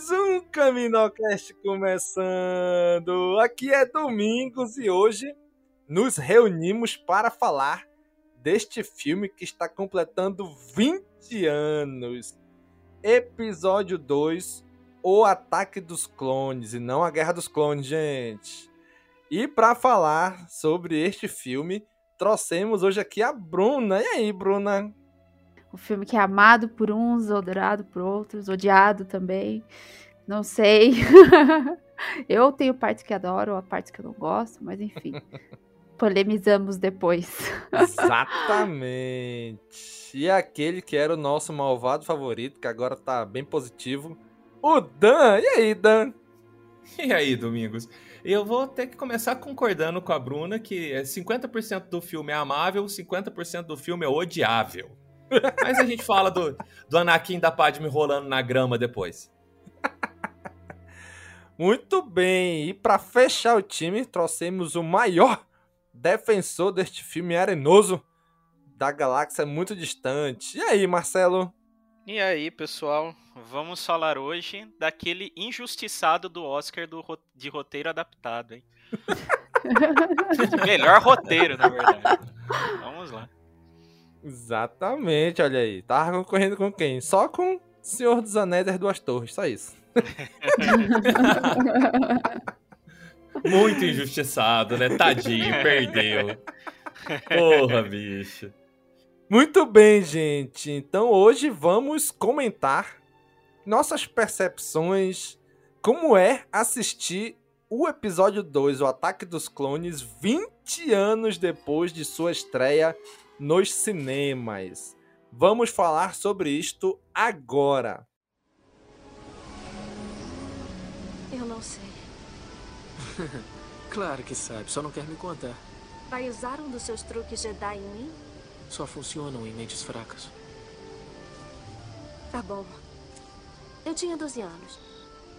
Mais um Caminocast começando! Aqui é Domingos e hoje nos reunimos para falar deste filme que está completando 20 anos. Episódio 2: O Ataque dos Clones e não a Guerra dos Clones, gente. E para falar sobre este filme, trouxemos hoje aqui a Bruna. E aí, Bruna? O filme que é amado por uns, adorado por outros, odiado também. Não sei. eu tenho partes que adoro, a partes que eu não gosto, mas enfim. Polemizamos depois. Exatamente. E aquele que era o nosso malvado favorito, que agora tá bem positivo, o Dan. E aí, Dan? E aí, Domingos? Eu vou ter que começar concordando com a Bruna que 50% do filme é amável, 50% do filme é odiável. Mas a gente fala do, do Anakin da Padme rolando na grama depois. Muito bem, e para fechar o time, trouxemos o maior defensor deste filme arenoso da galáxia muito distante. E aí, Marcelo? E aí, pessoal? Vamos falar hoje daquele injustiçado do Oscar do, de roteiro adaptado, hein? Melhor roteiro, na verdade. Vamos lá. Exatamente, olha aí. Tava concorrendo com quem? Só com o Senhor dos Anéis das Duas Torres, só isso. Muito injustiçado, né? Tadinho, perdeu. Porra, bicho. Muito bem, gente. Então hoje vamos comentar nossas percepções, como é assistir o episódio 2, O Ataque dos Clones, 20 anos depois de sua estreia nos cinemas. Vamos falar sobre isto agora. Eu não sei. claro que sabe, só não quer me contar. Vai usar um dos seus truques Jedi em mim? Só funcionam em mentes fracas. Tá bom. Eu tinha 12 anos.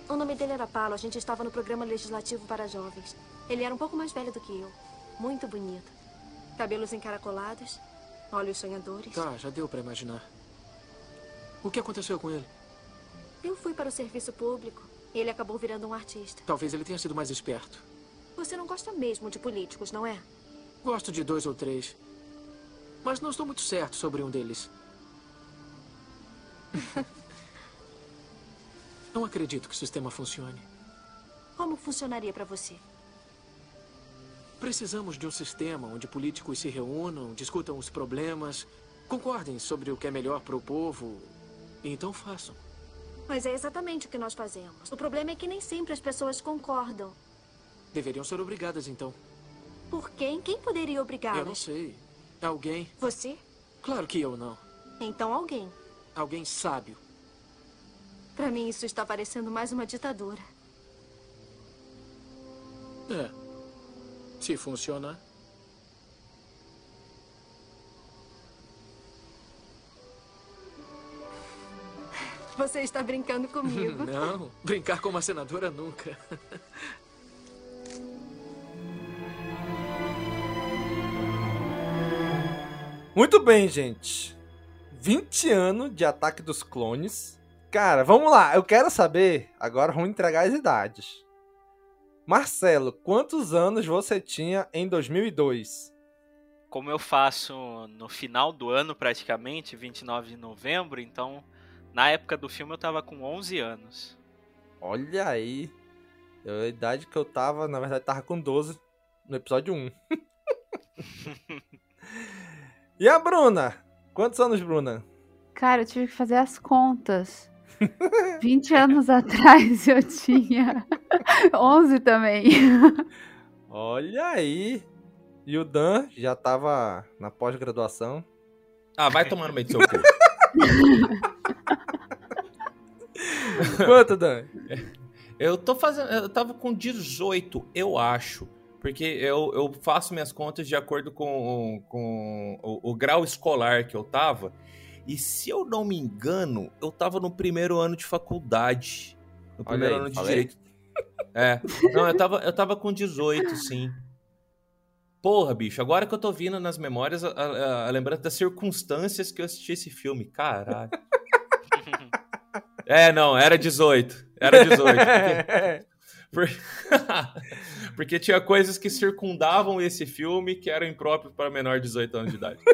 O nome dele era Paulo. A gente estava no programa legislativo para jovens. Ele era um pouco mais velho do que eu. Muito bonito. Cabelos encaracolados, olhos sonhadores. Tá, já deu para imaginar. O que aconteceu com ele? Eu fui para o serviço público. Ele acabou virando um artista. Talvez ele tenha sido mais esperto. Você não gosta mesmo de políticos, não é? Gosto de dois ou três. Mas não estou muito certo sobre um deles. não acredito que o sistema funcione. Como funcionaria para você? Precisamos de um sistema onde políticos se reúnam, discutam os problemas, concordem sobre o que é melhor para o povo, e então façam. Mas é exatamente o que nós fazemos. O problema é que nem sempre as pessoas concordam. Deveriam ser obrigadas, então. Por quem? Quem poderia obrigá-las? Eu não sei. Alguém? Você? Claro que eu não. Então alguém. Alguém sábio. Para mim isso está parecendo mais uma ditadura. É. Se funcionar. Você está brincando comigo. Não, brincar com uma senadora nunca. Muito bem, gente. 20 anos de ataque dos clones. Cara, vamos lá. Eu quero saber. Agora vamos entregar as idades. Marcelo, quantos anos você tinha em 2002? Como eu faço no final do ano, praticamente, 29 de novembro, então na época do filme eu tava com 11 anos. Olha aí. Eu, a idade que eu tava, na verdade, tava com 12 no episódio 1. e a Bruna? Quantos anos, Bruna? Cara, eu tive que fazer as contas. 20 anos atrás eu tinha 11 também. Olha aí. E o Dan já tava na pós-graduação. Ah, vai tomar no meio do seu cu. Quanto, Dan? Eu tô fazendo. Eu tava com 18, eu acho. Porque eu, eu faço minhas contas de acordo com, com o, o grau escolar que eu tava. E se eu não me engano, eu tava no primeiro ano de faculdade. No primeiro aí, ano de falei? direito. É. Não, eu tava, eu tava com 18, sim. Porra, bicho, agora que eu tô vindo nas memórias, a, a, a lembrança das circunstâncias que eu assisti esse filme. Caralho. É, não, era 18. Era 18. Porque, por- porque tinha coisas que circundavam esse filme que eram impróprios para menor de 18 anos de idade.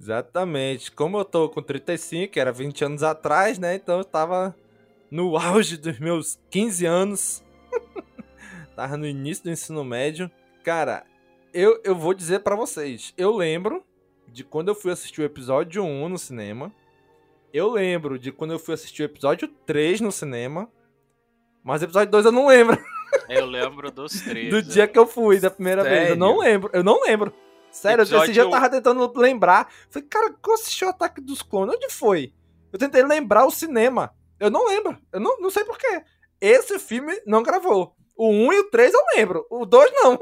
Exatamente. Como eu tô com 35, que era 20 anos atrás, né? Então eu tava no auge dos meus 15 anos. tava no início do ensino médio. Cara, eu, eu vou dizer pra vocês. Eu lembro de quando eu fui assistir o episódio 1 no cinema. Eu lembro de quando eu fui assistir o episódio 3 no cinema. Mas o episódio 2 eu não lembro. Eu lembro dos três. Do dia que eu fui da primeira vez. Eu não Sério? lembro. Eu não lembro. Sério, Episódio- esse dia eu tava tentando lembrar. Falei, cara, eu assisti o Ataque dos Clones. Onde foi? Eu tentei lembrar o cinema. Eu não lembro. Eu não, não sei porquê. Esse filme não gravou. O 1 e o 3 eu lembro. O 2 não.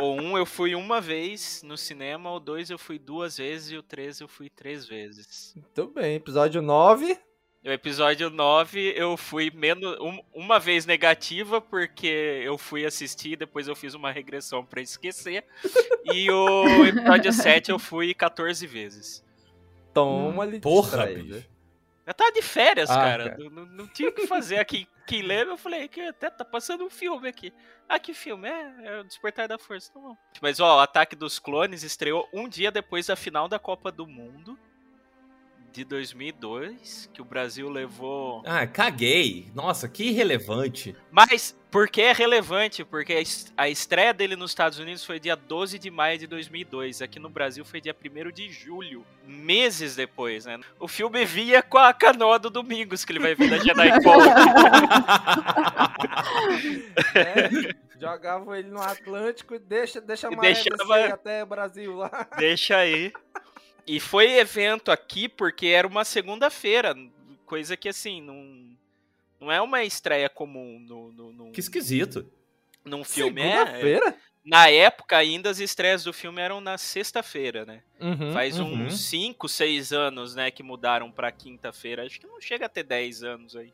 O 1 eu fui uma vez no cinema, o 2 eu fui duas vezes e o 3 eu fui três vezes. Muito bem. Episódio 9. O episódio 9 eu fui menos um- uma vez negativa porque eu fui assistir, depois eu fiz uma regressão pra esquecer. e o episódio 7 eu fui 14 vezes. Toma ali. Porra, bicho. Eu tava de férias, Ah, cara. cara. Não, não- não tinha o que fazer aqui. Quem lembra, eu falei que até tá passando um filme aqui. Ah, que filme? É, é o Despertar da Força. Tá bom. Mas, ó, o Ataque dos Clones estreou um dia depois da final da Copa do Mundo de 2002, que o Brasil levou. Ah, caguei. Nossa, que irrelevante. Mas, por que é relevante? Porque a es- a estreia dele nos Estados Unidos foi dia 12 de maio de 2002. Aqui no Brasil foi dia 1 de julho. Meses depois, né? O filme via com a canoa do Domingos, que ele vai ver da Jedi Code. É, jogavam ele no Atlântico e deixa, deixa a maré deixava- descer até o Brasil lá. Deixa aí. E foi evento aqui porque era uma segunda-feira. Coisa que, assim, não, não é uma estreia comum no, no, no- Que esquisito. num filme. É, Segunda-feira? na época, ainda as estreias do filme eram na sexta-feira, né? Uhum, Faz uhum. uns 5, 6 anos, né, que mudaram pra quinta-feira. Acho que não chega a ter 10 anos aí.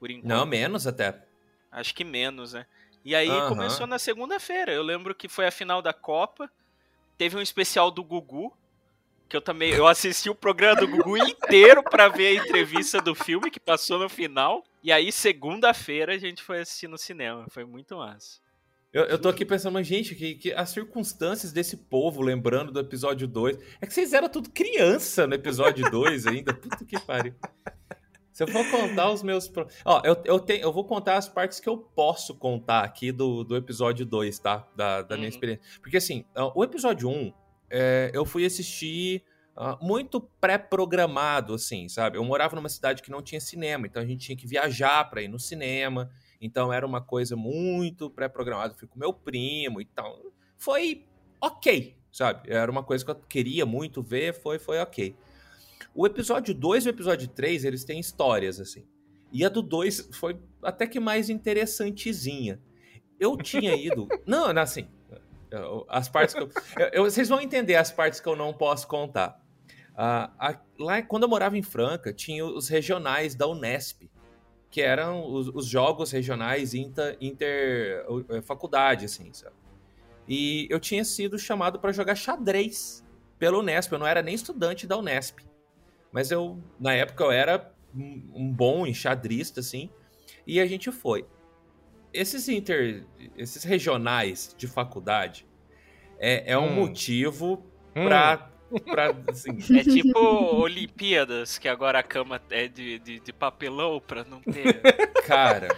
Por enquanto. Não, menos até. Acho que menos, né? E aí Aham. começou na segunda-feira. Eu lembro que foi a final da Copa. Teve um especial do Gugu. Que eu também. Eu assisti o programa do Gugu inteiro pra ver a entrevista do filme que passou no final. E aí, segunda-feira, a gente foi assistir no cinema. Foi muito massa. Eu, eu tô aqui pensando, mas, gente, que, que as circunstâncias desse povo, lembrando do episódio 2. É que vocês eram tudo criança no episódio 2 ainda. Puta que pariu. Se eu for contar os meus. Ó, eu, eu, tenho, eu vou contar as partes que eu posso contar aqui do, do episódio 2, tá? Da, da minha Uhum. experiência. Porque, assim, o episódio 1, é, eu fui assistir ah, muito pré-programado, assim, sabe? Eu morava numa cidade que não tinha cinema, então a gente tinha que viajar pra ir no cinema. Então era uma coisa muito pré-programada. Fui com meu primo e tal. Foi ok, sabe? Era uma coisa que eu queria muito ver, foi, foi ok. O episódio 2 e o episódio 3, eles têm histórias, assim. E a do 2 foi até que mais interessantezinha. Eu tinha ido. não, não, assim. As partes que eu, eu- Vocês vão entender as partes que eu não posso contar. Ah, a- lá, quando eu morava em Franca, tinha os regionais da Unesp, que eram os, os jogos regionais inter, inter eh, faculdade, assim, sabe? E eu tinha sido chamado para jogar xadrez pela Unesp. Eu não era nem estudante da Unesp. Mas eu, na época, eu era um bom enxadrista, assim. E a gente foi. Esses inter. esses regionais de faculdade é, é um Hum. motivo Hum. pra. pra assim, É tipo Olimpíadas, que agora a cama é de, de, de papelão pra não ter. Cara.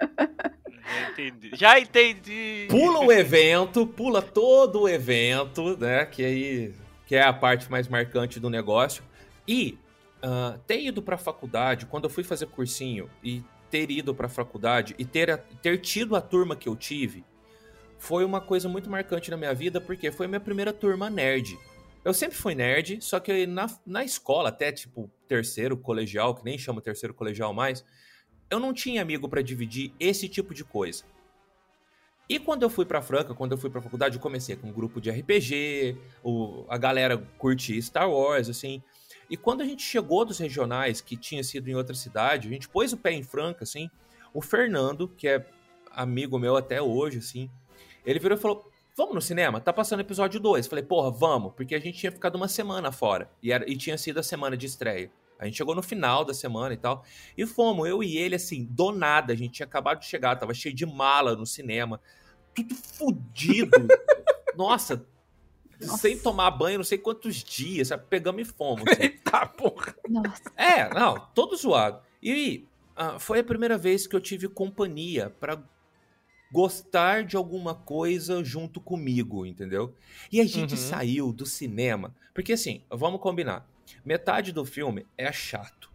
Já entendi. Já entendi. pula o evento, pula todo o evento, né? Que aí que é a parte mais marcante do negócio. E ah, ter ido pra faculdade, quando eu fui fazer cursinho e ter ido pra faculdade e ter, a- ter tido a turma que eu tive, foi uma coisa muito marcante na minha vida, porque foi a minha primeira turma nerd. Eu sempre fui nerd, só que na, na escola, até tipo terceiro colegial, que nem chama terceiro colegial mais, eu não tinha amigo pra dividir esse tipo de coisa. E quando eu fui pra Franca, quando eu fui pra faculdade, eu comecei com um grupo de RPG, o, a galera curtia Star Wars, assim. E quando a gente chegou dos regionais, que tinha sido em outra cidade, a gente pôs o pé em Franca, assim. O Fernando, que é amigo meu até hoje, assim, ele virou e falou: Vamos no cinema? Tá passando episódio 2. Falei, porra, vamos, porque a gente tinha ficado uma semana fora. E, era, e tinha sido a semana de estreia. A gente chegou no final da semana e tal. E fomos, eu e ele, assim, do nada. A gente tinha acabado de chegar, tava cheio de mala no cinema. Tudo fudido. Nossa, sem tomar banho, não sei quantos dias, sabe? Pegamos e fomos. Assim. Eita porra! Nossa. É, não, todo zoado. E ah, foi a primeira vez que eu tive companhia pra gostar de alguma coisa junto comigo, entendeu? E a gente Uhum. saiu do cinema, porque assim, vamos combinar. Metade do filme é chato,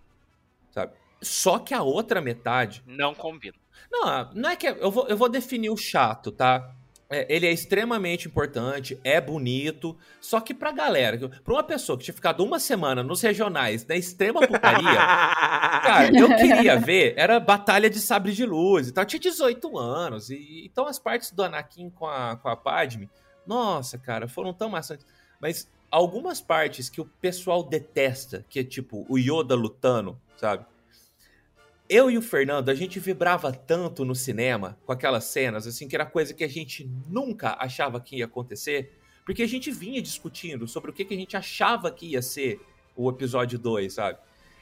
sabe? Só que a outra metade Não combina. não, não é que. Eu vou, eu vou definir o chato, tá? É, ele é extremamente importante, é bonito, só que pra galera, pra uma pessoa que tinha ficado uma semana nos regionais, na extrema putaria, cara, eu queria ver, era Batalha de Sabre de Luz e tal. Eu tinha 18 anos, e então as partes do Anakin com a, com a Padme, nossa, cara, foram tão maçantes. Mas algumas partes que o pessoal detesta, que é tipo o Yoda lutando, sabe? Eu e o Fernando, a gente vibrava tanto no cinema com aquelas cenas, assim, que era coisa que a gente nunca achava que ia acontecer, porque a gente vinha discutindo sobre o que, que a gente achava que ia ser o episódio 2, sabe?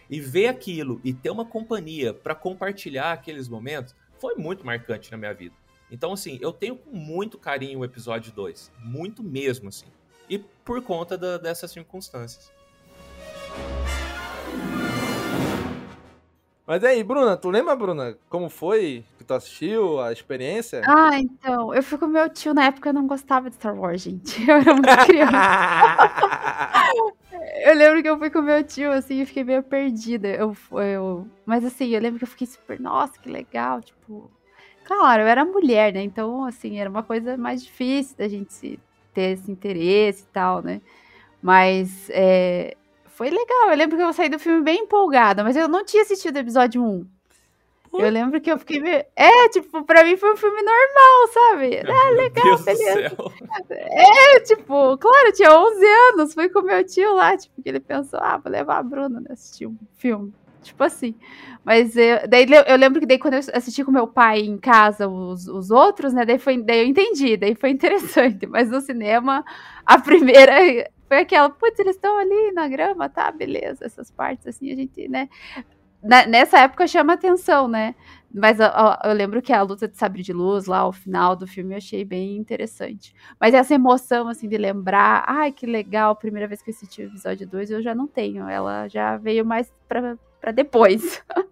E ver aquilo e ter uma companhia pra compartilhar aqueles momentos foi muito marcante na minha vida. Então, assim, eu tenho com muito carinho o episódio 2. Muito mesmo, assim. E por conta da- dessas circunstâncias. Mas aí, Bruna, tu lembra, Bruna, como foi que tu assistiu, a experiência? Ah, então, eu fui com meu tio na época eu não gostava de Star Wars, gente. Eu era muito criança. eu lembro que eu fui com meu tio, assim, e fiquei meio perdida. Eu, eu, mas assim, eu lembro que eu fiquei super, nossa, que legal, tipo. Claro, eu era mulher, né? Então, assim, era uma coisa mais difícil da gente ter esse interesse e tal, né? Mas é, foi legal. Eu lembro que eu saí do filme bem empolgada, mas eu não tinha assistido o episódio 1. Eu lembro que eu fiquei meio... É, tipo, pra mim foi um filme normal, sabe? Ah, legal, Deus beleza. É, tipo, claro, tinha 11 anos, fui com meu tio lá, tipo, que ele pensou, ah, vou levar a Bruna né, assistir um filme. Tipo assim. Mas eu, daí eu eu lembro que daí quando eu assisti com meu pai em casa os, os outros, né, daí, foi, daí eu entendi, daí foi interessante. Mas no cinema, a primeira foi aquela, putz, eles estão ali na grama, tá, beleza, essas partes assim, a gente, né. na- nessa época chama atenção, né? Mas ó, eu lembro que a luta de sabre de luz lá, o final do filme, eu achei bem interessante. Mas essa emoção, assim, de lembrar, ai, que legal, primeira vez que eu assisti o episódio 2, eu já não tenho. Ela já veio mais pra, pra depois.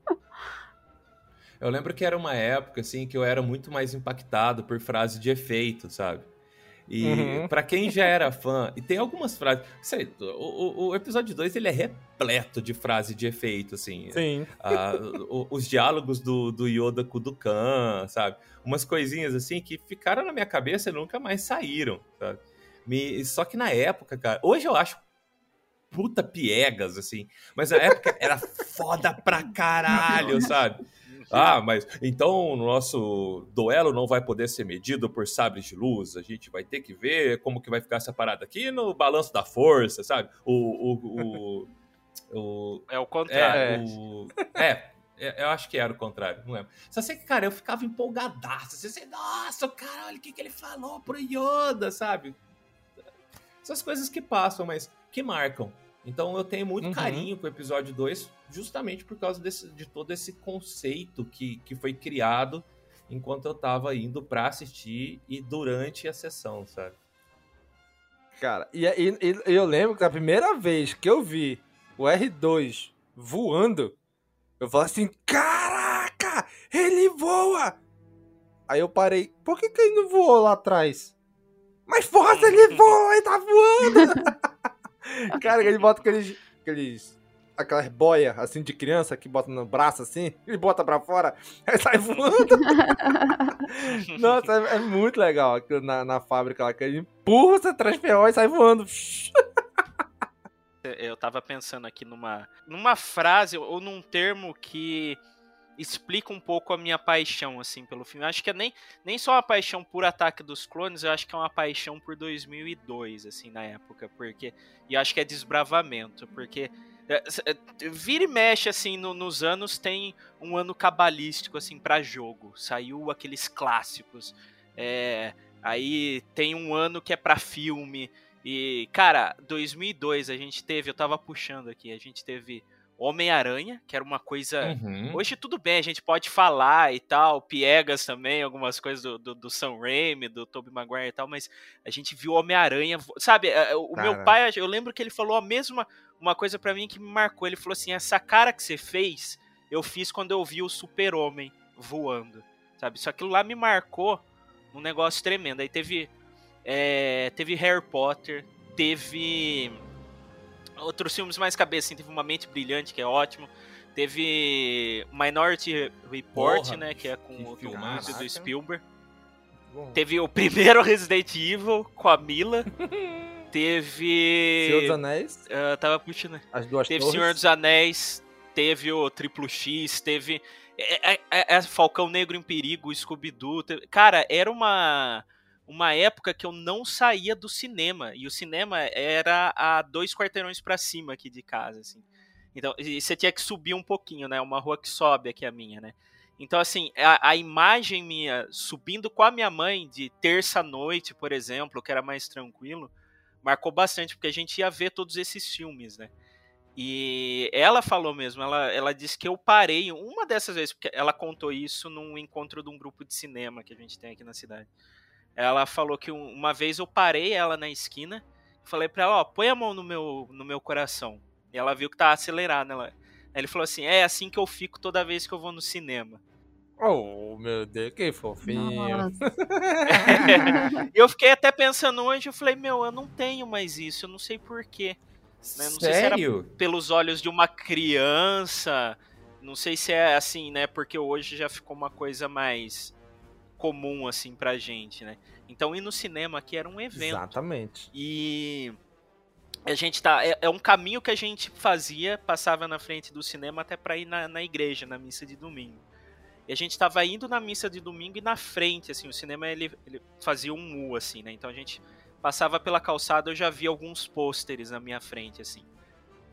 Eu lembro que era uma época, assim, que eu era muito mais impactado por frases de efeito, sabe? E Uhum. pra quem já era fã, e tem algumas frases. Sei, o, o- o episódio 2 ele é repleto de frase de efeito, assim. Sim. O- os diálogos do, do Yoda com o Dukan, sabe? Umas coisinhas assim que ficaram na minha cabeça e nunca mais saíram, sabe? Me, só que na época, cara, hoje eu acho puta piegas, assim, mas na época era foda pra caralho, sabe? Ah, mas então o nosso duelo não vai poder ser medido por sabres de luz. A gente vai ter que ver como que vai ficar essa parada aqui no balanço da força, sabe? O. o, o, o É o contrário. é, o- é, É, eu acho que era o contrário, não lembro. Só sei que, cara, eu ficava empolgadaço. Assim, assim, nossa, cara, olha o que, que ele falou pro Yoda, sabe? Essas coisas que passam, mas que marcam. Então eu tenho muito Uhum. carinho com o episódio 2, justamente por causa desse, de todo esse conceito que, que foi criado enquanto eu tava indo pra assistir e durante a sessão, sabe? Cara, e, e- e eu lembro que a primeira vez que eu vi o R2 voando, eu falei assim: Caraca, ele voa! Aí eu parei, por que, que ele não voou lá atrás? Mas se ele voa, ele tá voando! Cara, ele bota aqueles. aqueles aquelas boias assim de criança que bota no braço assim, ele bota pra fora, aí sai voando. Nossa, é, é muito legal aquilo na, na fábrica lá, que ele empurra essa transferol e sai voando. Eu tava pensando aqui numa, numa frase ou num termo que explica um pouco a minha paixão, assim, pelo filme. Eu acho que é nem, nem só uma paixão por Ataque dos Clones, eu acho que é uma paixão por 2002, assim, na época, porque... E acho que é desbravamento, porque... é, é, Vira e mexe, assim, no- nos anos tem um ano cabalístico, assim, pra jogo. Saiu aqueles clássicos. É, aí tem um ano que é pra filme. E, cara, 2002 a gente teve, eu tava puxando aqui, a gente teve Homem-Aranha, que era uma coisa. Uhum. Hoje tudo bem, a gente pode falar e tal, Piegas também, algumas coisas do, do, do Sam Raimi, do Tobey Maguire e tal, mas a gente viu Homem-Aranha. Sabe, o meu pai, eu lembro que ele falou a mesma uma coisa pra mim que me marcou. Ele falou assim: essa cara que você fez, eu fiz quando eu vi o Super-Homem voando. Sabe? Isso aquilo lá me marcou um negócio tremendo. Aí teve. é, teve Harry Potter, teve outros filmes mais cabeça, assim, teve Uma Mente Brilhante, que é ótimo. Teve Minority Report, Porra, né, que é com o Tom filmaço. Cruise e do Spielberg. Bom. Teve o primeiro Resident Evil com a Mila. Teve. Senhor dos Anéis, Ah, tava puxando. as duas Teve torres. Senhor dos Anéis, teve o Triplo X, teve. É, é- é- é Falcão Negro em Perigo, Scooby-Doo. teve- Cara, era uma. Uma época que eu não saía do cinema. E o cinema era a dois quarteirões pra cima aqui de casa, assim. Então, você tinha que subir um pouquinho, né? Uma rua que sobe aqui a minha, né? Então, assim, a, a imagem minha subindo com a minha mãe de terça-noite, por exemplo, que era mais tranquilo, marcou bastante, porque a gente ia ver todos esses filmes, né? E ela falou mesmo, ela, ela disse que eu parei uma dessas vezes, porque ela contou isso num encontro de um grupo de cinema que a gente tem aqui na cidade. Ela falou que um- uma vez eu parei ela na esquina falei pra ela, ó, põe a mão no meu, no meu coração. E ela viu que tava acelerado, ela. Aí ele falou assim: é assim que eu fico toda vez que eu vou no cinema. Oh, meu Deus, que fofinho. Eu fiquei até pensando hoje, eu falei, meu, eu não tenho mais isso, eu não sei porquê. Né? Não sei se era Sério? pelos olhos de uma criança, não sei se é assim, né? Porque hoje já ficou uma coisa mais comum, assim, pra gente, né? Então ir no cinema aqui era um evento. Exatamente. E a gente tá. É, é um caminho que a gente fazia, passava na frente do cinema até pra ir na, na igreja, na missa de domingo. E a gente tava indo na missa de domingo e na frente, assim, o cinema ele, ele fazia um U, assim, né? Então a gente passava pela calçada, eu já vi alguns pôsteres na minha frente, assim.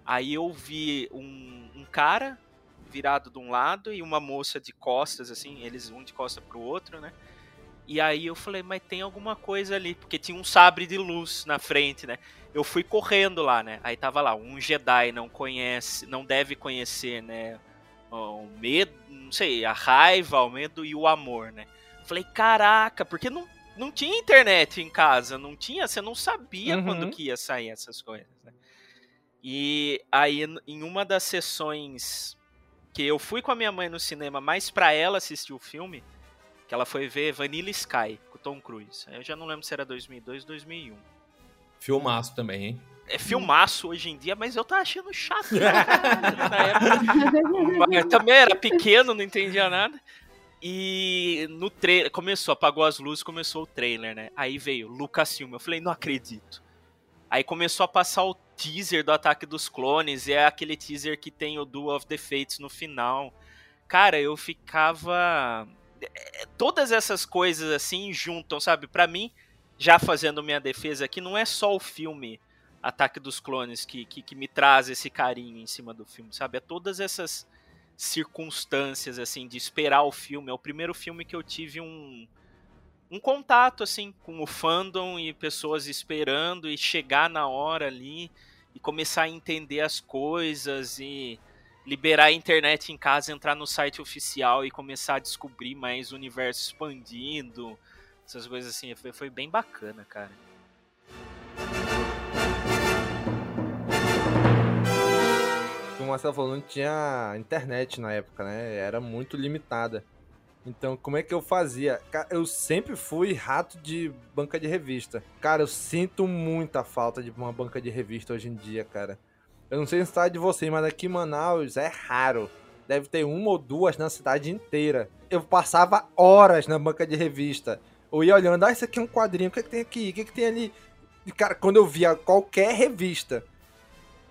Aí eu vi um, um cara virado de um lado e uma moça de costas, assim, eles um de costa pro outro, né? E aí eu falei, mas tem alguma coisa ali, porque tinha um sabre de luz na frente, né? Eu fui correndo lá, né? Aí tava lá, um Jedi não conhece, não deve conhecer, né? O medo, não sei, a raiva, o medo e o amor, né? Falei, caraca, porque não, não tinha internet em casa, não tinha, você não sabia Uhum. quando que ia sair essas coisas, né? E aí, em uma das sessões que eu fui com a minha mãe no cinema, mais pra ela assistir o filme, que ela foi ver Vanilla Sky, com o Tom Cruise. Eu já não lembro se era 2002 ou 2001. Filmaço também, hein? É filmaço hoje em dia, mas eu tava achando chato. né, na época. Mas também era pequeno, não entendia nada. E no trailer, começou, apagou as luzes, começou o trailer, né? Aí veio Lucasfilm, eu falei, não acredito. Aí começou a passar o teaser do Ataque dos Clones, e é aquele teaser que tem o Duel of the Fates no final. Cara, eu ficava. é, Todas essas coisas assim juntam, sabe? Pra mim, já fazendo minha defesa aqui, não é só o filme Ataque dos Clones que, que, que me traz esse carinho em cima do filme, sabe? É todas essas circunstâncias, assim, de esperar o filme. É o primeiro filme que eu tive um, um contato, assim, com o fandom e pessoas esperando e chegar na hora ali e começar a entender as coisas e liberar a internet em casa, entrar no site oficial e começar a descobrir mais o universo expandindo, essas coisas assim. Foi, foi bem bacana, cara. Como o Marcelo falou, não tinha internet na época, né? Era muito limitada. Então, como é que eu fazia? Eu sempre fui rato de banca de revista. Cara, eu sinto muita falta de uma banca de revista hoje em dia, cara. Eu não sei se está de você, mas aqui em Manaus é raro. Deve ter uma ou duas na cidade inteira. Eu passava horas na banca de revista. Eu ia olhando, ah, isso aqui é um quadrinho, o que, é que tem aqui? O que, é que tem ali? E, cara, quando eu via qualquer revista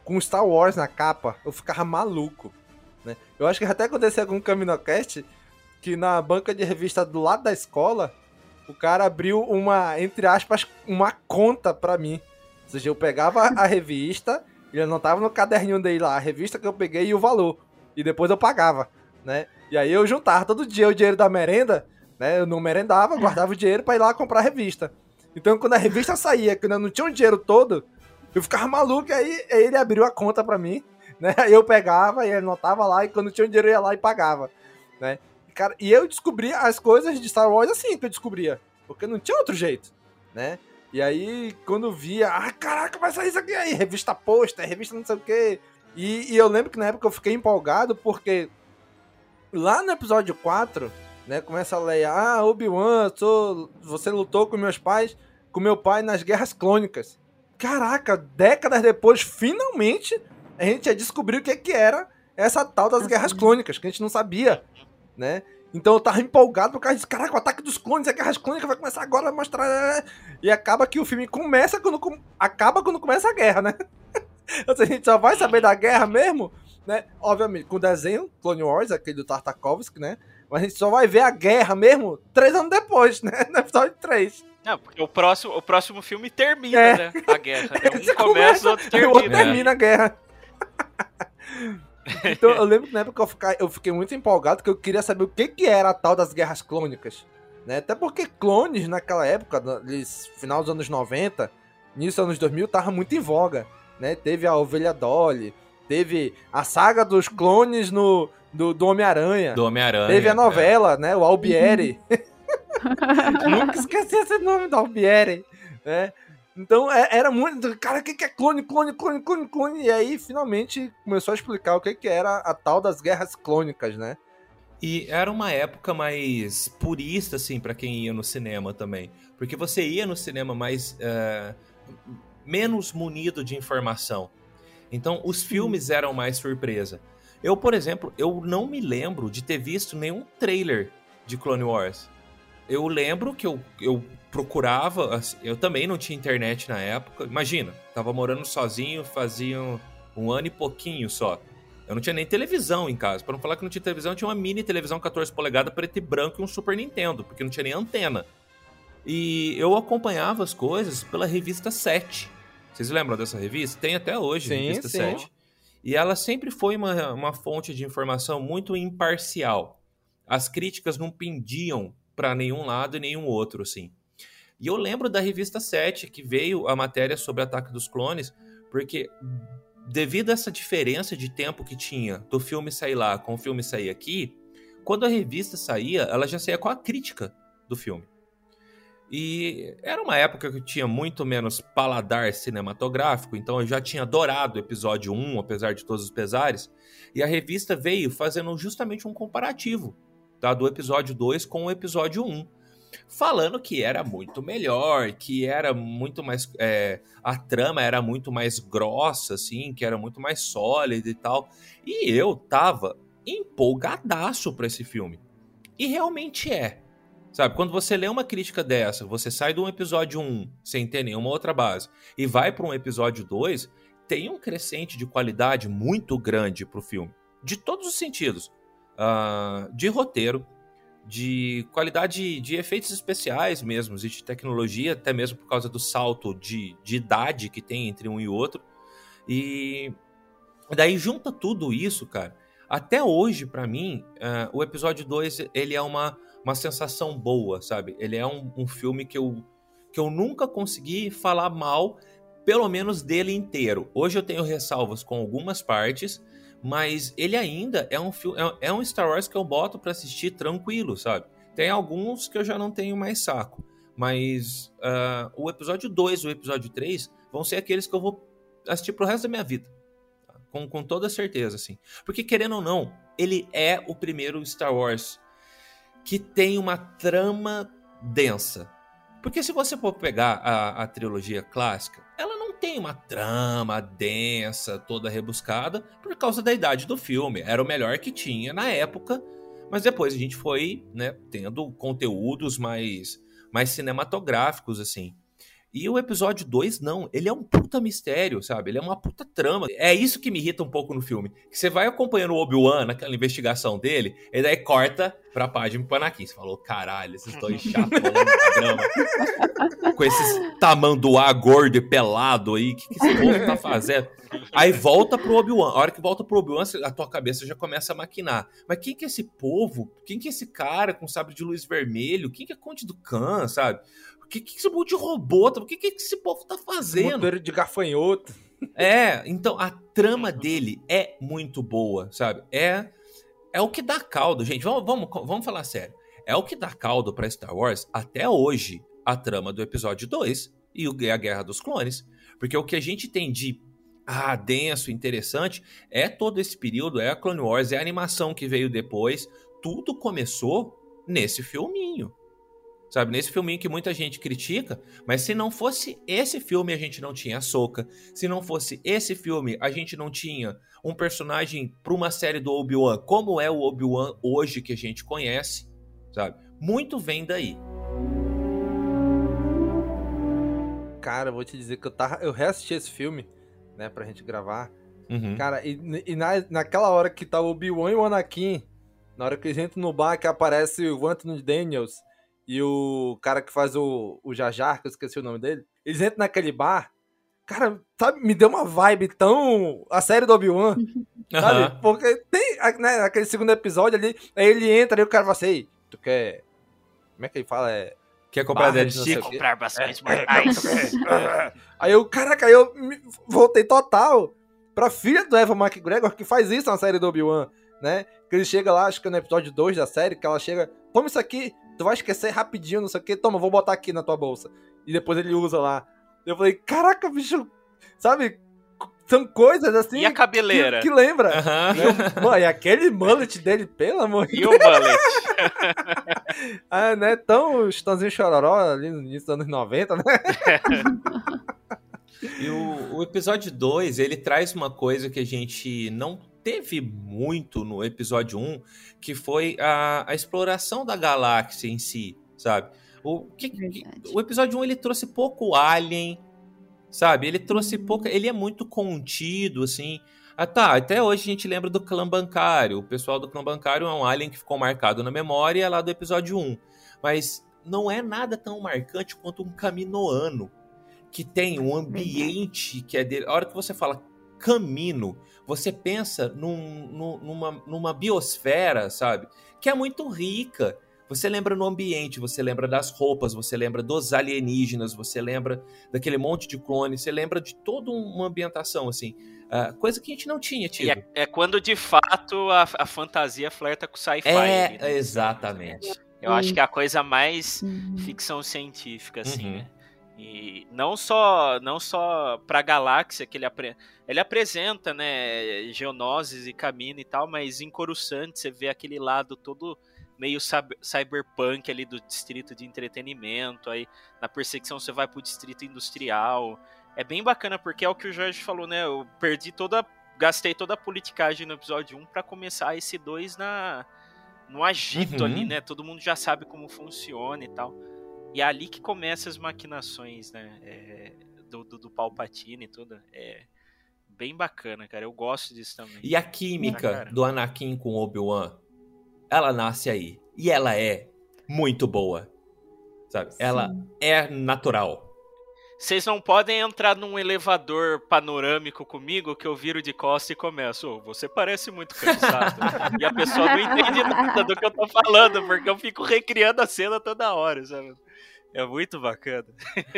com Star Wars na capa, eu ficava maluco. Né? Eu acho que até aconteceu com o Caminocast, que na banca de revista do lado da escola, o cara abriu uma, entre aspas, uma conta pra mim. Ou seja, eu pegava a revista ele anotava no caderninho dele lá a revista que eu peguei e o valor. E depois eu pagava, né? E aí eu juntava todo dia o dinheiro da merenda, né? Eu não merendava, guardava o dinheiro para ir lá comprar a revista. Então quando a revista saía, que eu não tinha o dinheiro todo, eu ficava maluco, aí ele abriu a conta para mim, né? Eu pegava e anotava lá, e quando tinha o dinheiro eu ia lá e pagava, né? Cara, e eu descobri as coisas de Star Wars assim que eu descobria, porque não tinha outro jeito, né? E aí, quando via, ah, caraca, vai sair isso aqui aí, revista pôster, revista não sei o quê. E, e, eu lembro que na época eu fiquei empolgado porque lá no episódio 4, né, começa a ler, ah, Obi-Wan, você lutou com meus pais, com meu pai nas guerras clônicas. Caraca, décadas depois, finalmente, a gente ia descobrir o que, que era essa tal das guerras clônicas, que a gente não sabia, né? Então eu tava empolgado por causa disso. Caraca, o ataque dos clones, a guerra clônica vai começar agora, vai mostrar. É, e acaba que o filme começa quando. Acaba quando começa a guerra, né? Então, a gente só vai saber da guerra mesmo, né? Obviamente, com o desenho Clone Wars, aquele do Tartakovsky, né? Mas a gente só vai ver a guerra mesmo três anos depois, né? No episódio 3. Não, porque o próximo, o próximo filme termina, é. né? A guerra. Né? Um começa, o outro termina. O outro termina a guerra. Então eu lembro que na época eu fiquei, eu fiquei muito empolgado que eu queria saber o que, que era a tal das guerras clônicas. Né? Até porque clones naquela época, no final dos anos 90, início dos anos 2000, tava muito em voga. Né? Teve a Ovelha Dolly, teve a saga dos clones no, do, do Homem-Aranha. Do Homem-Aranha. Teve a novela, é. né? O Albieri. Nunca esqueci esse nome do Albieri. Né? Então é, era muito. Cara, o que, que é clone, clone, clone, clone, clone? E aí finalmente começou a explicar o que, que era a tal das guerras clônicas, né? E era uma época mais purista, assim, para quem ia no cinema também. Porque você ia no cinema mais. Uh, menos munido de informação. Então os filmes eram mais surpresa. Eu, por exemplo, eu não me lembro de ter visto nenhum trailer de Clone Wars. Eu lembro que eu, eu procurava, assim, eu também não tinha internet na época. Imagina, tava morando sozinho, fazia um, ano e pouquinho só. Eu não tinha nem televisão em casa. Para não falar que não tinha televisão, eu tinha uma mini televisão 14 polegadas preto e branco e um Super Nintendo, porque não tinha nem antena. E eu acompanhava as coisas pela revista 7. Vocês lembram dessa revista? Tem até hoje, sim, revista sim. 7. E ela sempre foi uma, uma fonte de informação muito imparcial. As críticas não pendiam para nenhum lado e nenhum outro, assim. E eu lembro da revista 7, que veio a matéria sobre o ataque dos clones, porque devido a essa diferença de tempo que tinha do filme sair lá com o filme sair aqui, quando a revista saía, ela já saía com a crítica do filme. E era uma época que eu tinha muito menos paladar cinematográfico, então eu já tinha adorado o episódio 1, apesar de todos os pesares, e a revista veio fazendo justamente um comparativo tá, do episódio 2 com o episódio 1 falando que era muito melhor, que era muito mais. É, a trama era muito mais grossa, assim, que era muito mais sólida e tal. E eu tava empolgadaço pra esse filme. E realmente é. Sabe, quando você lê uma crítica dessa, você sai de um episódio 1 sem ter nenhuma outra base e vai para um episódio 2, tem um crescente de qualidade muito grande pro filme. De todos os sentidos. Uh, de roteiro, de qualidade de efeitos especiais mesmo, e de tecnologia, até mesmo por causa do salto de, de idade que tem entre um e outro. E daí junta tudo isso, cara. até hoje, para mim, uh, o episódio 2 ele é uma, uma sensação boa, sabe? Ele é um, um filme que eu, que eu nunca consegui falar mal, pelo menos dele inteiro. Hoje eu tenho ressalvas com algumas partes, mas ele ainda é um filme, é, é um Star Wars que eu boto para assistir tranquilo, sabe? Tem alguns que eu já não tenho mais saco, mas uh, o episódio 2 e o episódio 3 vão ser aqueles que eu vou assistir pro resto da minha vida. Com, com toda certeza, assim. Porque, querendo ou não, ele é o primeiro Star Wars que tem uma trama densa. Porque se você for pegar a, a trilogia clássica, tem uma trama densa, toda rebuscada, por causa da idade do filme. Era o melhor que tinha na época, mas depois a gente foi, né, tendo conteúdos mais, mais cinematográficos, assim. E o episódio 2, não. Ele é um puta mistério, sabe? Ele é uma puta trama. É isso que me irrita um pouco no filme. Que você vai acompanhando o Obi-Wan naquela investigação dele, e daí corta pra página pro Anakin. Você falou, caralho, esses dois chatos. Com esses tamanduá gordo e pelado aí. O que, que esse povo tá fazendo? Aí volta pro Obi-Wan. A hora que volta pro Obi-Wan, a tua cabeça já começa a maquinar. Mas quem que é esse povo? Quem que é esse cara com sabre de luz vermelho? Quem que é Conde do Khan, sabe? O que, que esse monte de robô? O que, que esse povo tá fazendo? Motor de gafanhoto. É, então a trama dele é muito boa, sabe? É é o que dá caldo, gente. Vamos, vamos, vamos falar sério. É o que dá caldo para Star Wars até hoje, a trama do episódio 2 e a Guerra dos Clones. Porque o que a gente tem de ah, denso, interessante, é todo esse período, é a Clone Wars, é a animação que veio depois. Tudo começou nesse filminho. Sabe, nesse filminho que muita gente critica, mas se não fosse esse filme, a gente não tinha a Soca. Se não fosse esse filme, a gente não tinha um personagem para uma série do Obi-Wan, como é o Obi-Wan hoje que a gente conhece, sabe? Muito vem daí. Cara, eu vou te dizer que eu tava, eu reassisti esse filme, né, pra gente gravar. Uhum. Cara, e, e na, naquela hora que tá o Obi-Wan e o Anakin, na hora que eles entram no bar que aparece o Anthony Daniels, e o cara que faz o, o Jajar, que eu esqueci o nome dele, eles entram naquele bar. Cara, sabe, me deu uma vibe tão. A série do Obi-Wan. Sabe? Uhum. Porque tem né, aquele segundo episódio ali, aí ele entra e o cara fala assim: tu quer. Como é que ele fala? É. Quer comprar Dead Stick? Comprar bastante é, mortais. É, aí eu, caraca, aí eu voltei total pra filha do Evan McGregor que faz isso na série do Obi-Wan, né? Que ele chega lá, acho que é no episódio 2 da série, que ela chega, toma isso aqui, tu vai esquecer rapidinho, não sei o que, toma, vou botar aqui na tua bolsa. E depois ele usa lá. Eu falei, caraca, bicho, sabe? São coisas assim. E a cabeleira? Que, que lembra. Uhum. Mano, e aquele mullet dele, pelo amor de Deus. E o mullet? ah, né? Tão Estãozinho Chororó ali no início dos anos 90, né? e o, o episódio 2, ele traz uma coisa que a gente não teve muito no episódio 1, que foi a, a exploração da galáxia em si, sabe? O, que, que, o episódio 1 ele trouxe pouco alien, sabe? Ele trouxe uhum. pouco. Ele é muito contido, assim. Ah, tá. Até hoje a gente lembra do clã bancário. O pessoal do clã bancário é um alien que ficou marcado na memória lá do episódio 1. Mas não é nada tão marcante quanto um caminoano. Que tem um ambiente que é dele. A hora que você fala camino, você pensa num, num, numa, numa biosfera, sabe? Que é muito rica. Você lembra no ambiente, você lembra das roupas, você lembra dos alienígenas, você lembra daquele monte de clones, você lembra de toda uma ambientação, assim. Uh, coisa que a gente não tinha tido. É, é, quando de fato a, a fantasia flerta com sci-fi. É, né? exatamente. Eu acho que é a coisa mais uhum. ficção científica, assim, uhum. né? E não só não só para a galáxia que ele, apre, ele apresenta, né, geonoses e caminho e tal, mas em Coruscant você vê aquele lado todo meio cyberpunk ali do distrito de entretenimento, aí na perseguição você vai pro distrito industrial. É bem bacana porque é o que o Jorge falou, né? Eu perdi toda gastei toda a politicagem no episódio 1 para começar esse 2 na no agito uhum. ali, né? Todo mundo já sabe como funciona e tal. E é ali que começam as maquinações, né? É, do, do, do Palpatine e tudo. É bem bacana, cara. Eu gosto disso também. E a química do Anakin com Obi-Wan, ela nasce aí. E ela é muito boa. Sabe? Sim. Ela é natural. Vocês não podem entrar num elevador panorâmico comigo que eu viro de costa e começo. Oh, você parece muito cansado. e a pessoa não entende nada do que eu tô falando, porque eu fico recriando a cena toda hora, sabe? É muito bacana.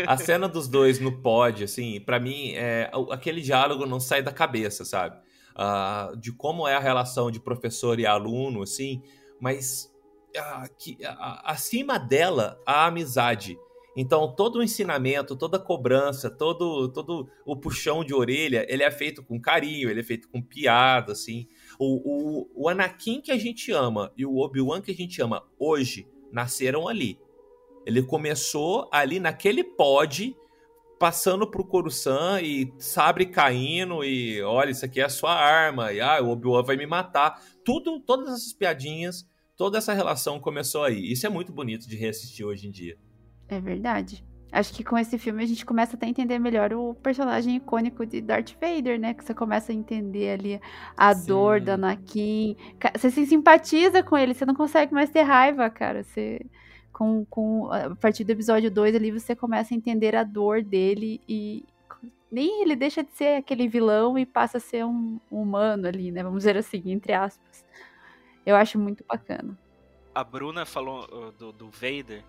A cena dos dois no pod, assim, para mim, é, aquele diálogo não sai da cabeça, sabe? Uh, de como é a relação de professor e aluno, assim, mas uh, que, uh, acima dela, a amizade. Então, todo o ensinamento, toda a cobrança, todo, todo o puxão de orelha, ele é feito com carinho, ele é feito com piada, assim. O, o, o Anakin que a gente ama e o Obi-Wan que a gente ama hoje nasceram ali. Ele começou ali naquele pod, passando pro Coruscant e sabre caindo e olha, isso aqui é a sua arma, e ah, o Obi-Wan vai me matar. Tudo, todas essas piadinhas, toda essa relação começou aí. Isso é muito bonito de reassistir hoje em dia. É verdade. Acho que com esse filme a gente começa até a entender melhor o personagem icônico de Darth Vader, né? Que você começa a entender ali a Sim. dor da Anakin. Você se simpatiza com ele, você não consegue mais ter raiva, cara. Você com, com a partir do episódio 2 ali você começa a entender a dor dele e nem ele deixa de ser aquele vilão e passa a ser um, um humano ali, né? Vamos dizer assim, entre aspas. Eu acho muito bacana. A Bruna falou uh, do, do Vader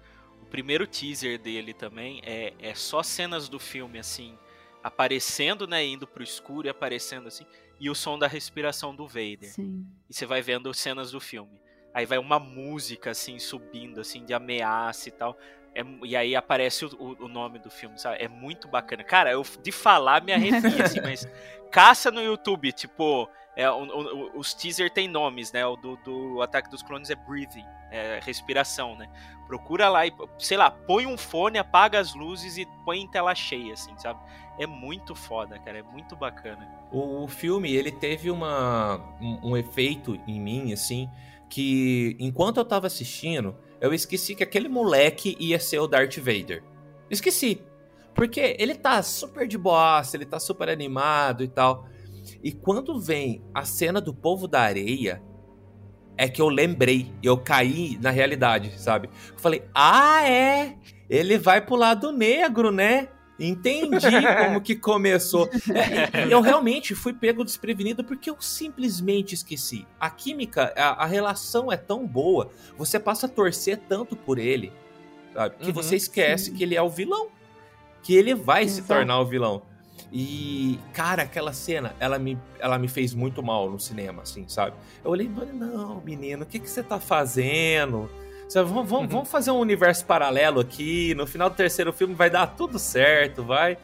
primeiro teaser dele também é, é só cenas do filme, assim, aparecendo, né, indo pro escuro e aparecendo assim, e o som da respiração do Vader. Sim. E você vai vendo cenas do filme. Aí vai uma música, assim, subindo, assim, de ameaça e tal. É, e aí aparece o, o, o, nome do filme, sabe? É muito bacana. Cara, eu de falar me arrepio, assim, mas caça no YouTube, tipo, é, o, o, os teaser tem nomes, né? O do, do Ataque dos Clones é Breathing, é respiração, né? Procura lá e, sei lá, põe um fone, apaga as luzes e põe em tela cheia, assim, sabe? É muito foda, cara, é muito bacana. O, o filme, ele teve uma, um, um efeito em mim, assim, que enquanto eu tava assistindo, eu esqueci que aquele moleque ia ser o Darth Vader. Esqueci. Porque ele tá super de boassa, ele tá super animado e tal. E quando vem a cena do povo da areia, é que eu lembrei, eu caí na realidade, sabe? Eu falei, ah, é? Ele vai pro lado negro, né? Entendi como que começou. É, eu realmente fui pego desprevenido porque eu simplesmente esqueci. A química, a, a, relação é tão boa, você passa a torcer tanto por ele, sabe? Que uhum, você esquece sim. que ele é o vilão. Que ele vai Exato. se tornar o vilão. E, cara, aquela cena, ela me, ela me fez muito mal no cinema, assim, sabe? Eu olhei e falei, não, menino, o que, que você tá fazendo? Vamos, vamos, uhum. vamos fazer um universo paralelo aqui, no final do terceiro filme vai dar tudo certo, vai...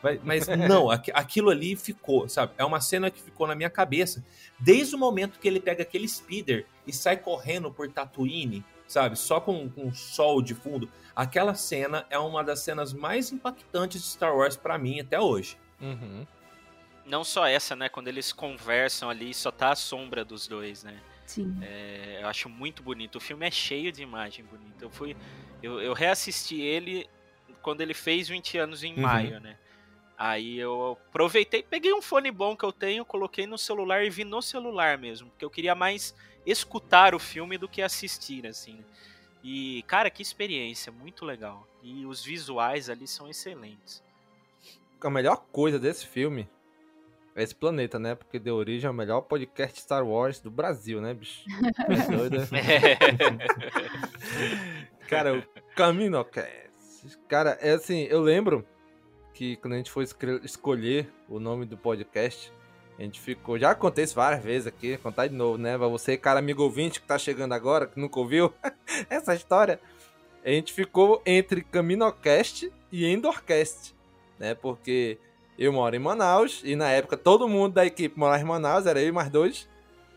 vai mas não, aquilo ali ficou, sabe? É uma cena que ficou na minha cabeça. Desde o momento que ele pega aquele speeder e sai correndo por Tatooine, sabe? Só com, com sol de fundo. Aquela cena é uma das cenas mais impactantes de Star Wars para mim até hoje. Uhum. Não só essa, né? Quando eles conversam ali, só tá a sombra dos dois, né? Sim. É, eu acho muito bonito. O filme é cheio de imagem bonita. Eu fui. Eu, eu reassisti ele quando ele fez 20 anos em uhum. maio, né? Aí eu aproveitei, peguei um fone bom que eu tenho, coloquei no celular e vi no celular mesmo, porque eu queria mais escutar o filme do que assistir, assim. Né? E, cara, que experiência, muito legal. E os visuais ali são excelentes a melhor coisa desse filme é esse planeta, né? Porque deu origem ao melhor podcast Star Wars do Brasil, né, bicho? Doido, né? Cara, o Caminocast. Cara, é assim, eu lembro que quando a gente foi escolher o nome do podcast, a gente ficou. Já contei isso várias vezes aqui, contar de novo, né? Pra você, cara, amigo ouvinte que tá chegando agora, que nunca ouviu essa história. A gente ficou entre Caminocast e Endorcast né? Porque eu moro em Manaus e na época todo mundo da equipe morava em Manaus, era eu e mais dois.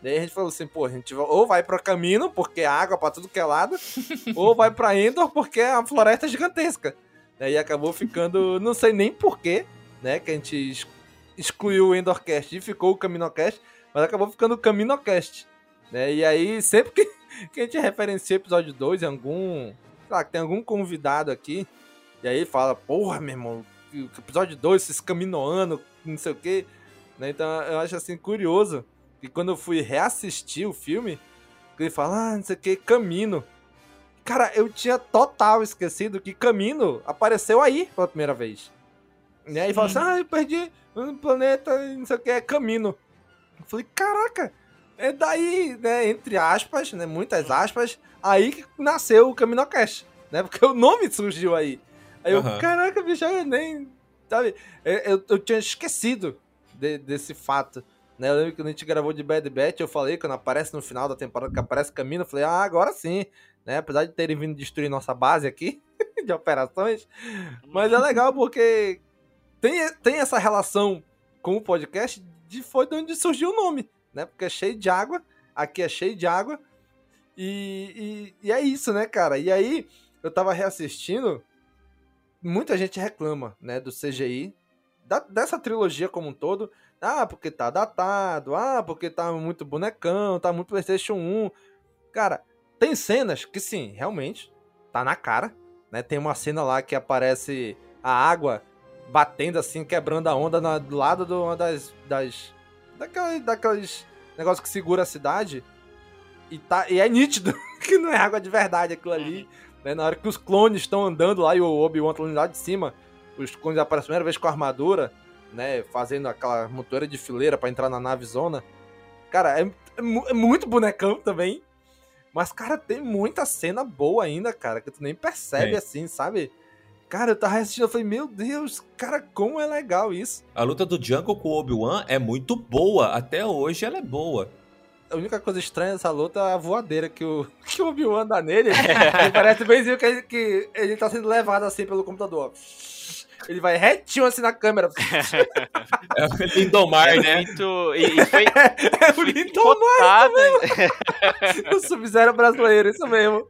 Daí a gente falou assim, pô, a gente ou vai para Camino, porque é água para tudo que é lado, ou vai para Endor, porque é uma floresta gigantesca. Daí acabou ficando, não sei nem porquê, né, que a gente excluiu o Endorcast e ficou o Caminocast, mas acabou ficando o Caminocast. Né? E aí, sempre que, que a gente referencia o episódio 2 em algum. Sei lá, que tem algum convidado aqui, e aí fala, porra, meu irmão, episódio 2, esses caminoando, não sei o que. Né? Então eu acho assim curioso que quando eu fui reassistir o filme, ele fala, ah, não sei o que, Camino. Cara, eu tinha total esquecido que Camino apareceu aí pela primeira vez. E aí fala assim, ah, eu perdi um planeta, não sei o que, é caminho. Eu falei, caraca, é daí, né, entre aspas, né, muitas aspas, aí que nasceu o Caminocast, né, porque o nome surgiu aí. Aí eu, caraca, bicho, eu nem, sabe, eu, eu, eu tinha esquecido de- desse fato. Né, eu lembro que quando a gente gravou de Bad Batch, eu falei, quando aparece no final da temporada, que aparece Camino, eu falei, ah, agora sim, né, apesar de terem vindo destruir nossa base aqui, de operações, mas é legal porque tem, tem essa relação com o podcast de foi de onde surgiu o nome, né? Porque é cheio de água, aqui é cheio de água, e, e, e é isso, né, cara? E aí, eu tava reassistindo, muita gente reclama, né, do CGI, da- dessa trilogia como um todo, ah, porque tá datado, ah, porque tá muito bonecão, tá muito PlayStation 1. Cara, tem cenas que sim, realmente, tá na cara, né? Tem uma cena lá que aparece a água batendo assim, quebrando a onda na- do lado de uma das. das daquelas, daqueles negócios que segura a cidade. E, tá, e é nítido que não é água de verdade aquilo ali. Né? Na hora que os clones estão andando lá e o Obi-Wan tá lá de cima, os clones aparecem a primeira vez com a armadura, né? Fazendo aquela motora de fileira pra entrar na nave zona. Cara, é, é é muito bonecão também. Mas, cara, tem muita cena boa ainda, cara, que tu nem percebe Tem. assim, sabe? Cara, eu tava assistindo, eu falei, meu Deus, cara, como é legal isso. A luta do Jungle com o Obi-Wan é muito boa. Até hoje ela é boa. A única coisa estranha dessa luta é a voadeira que o, que o Obi-Wan dá nele. Ele parece bemzinho que ele, que ele tá sendo levado assim pelo computador. Ele vai retinho assim na câmera. É o Lindomar, É né? muito. E, e foi, É o Lindomar, o Sub-Zero brasileiro, isso mesmo.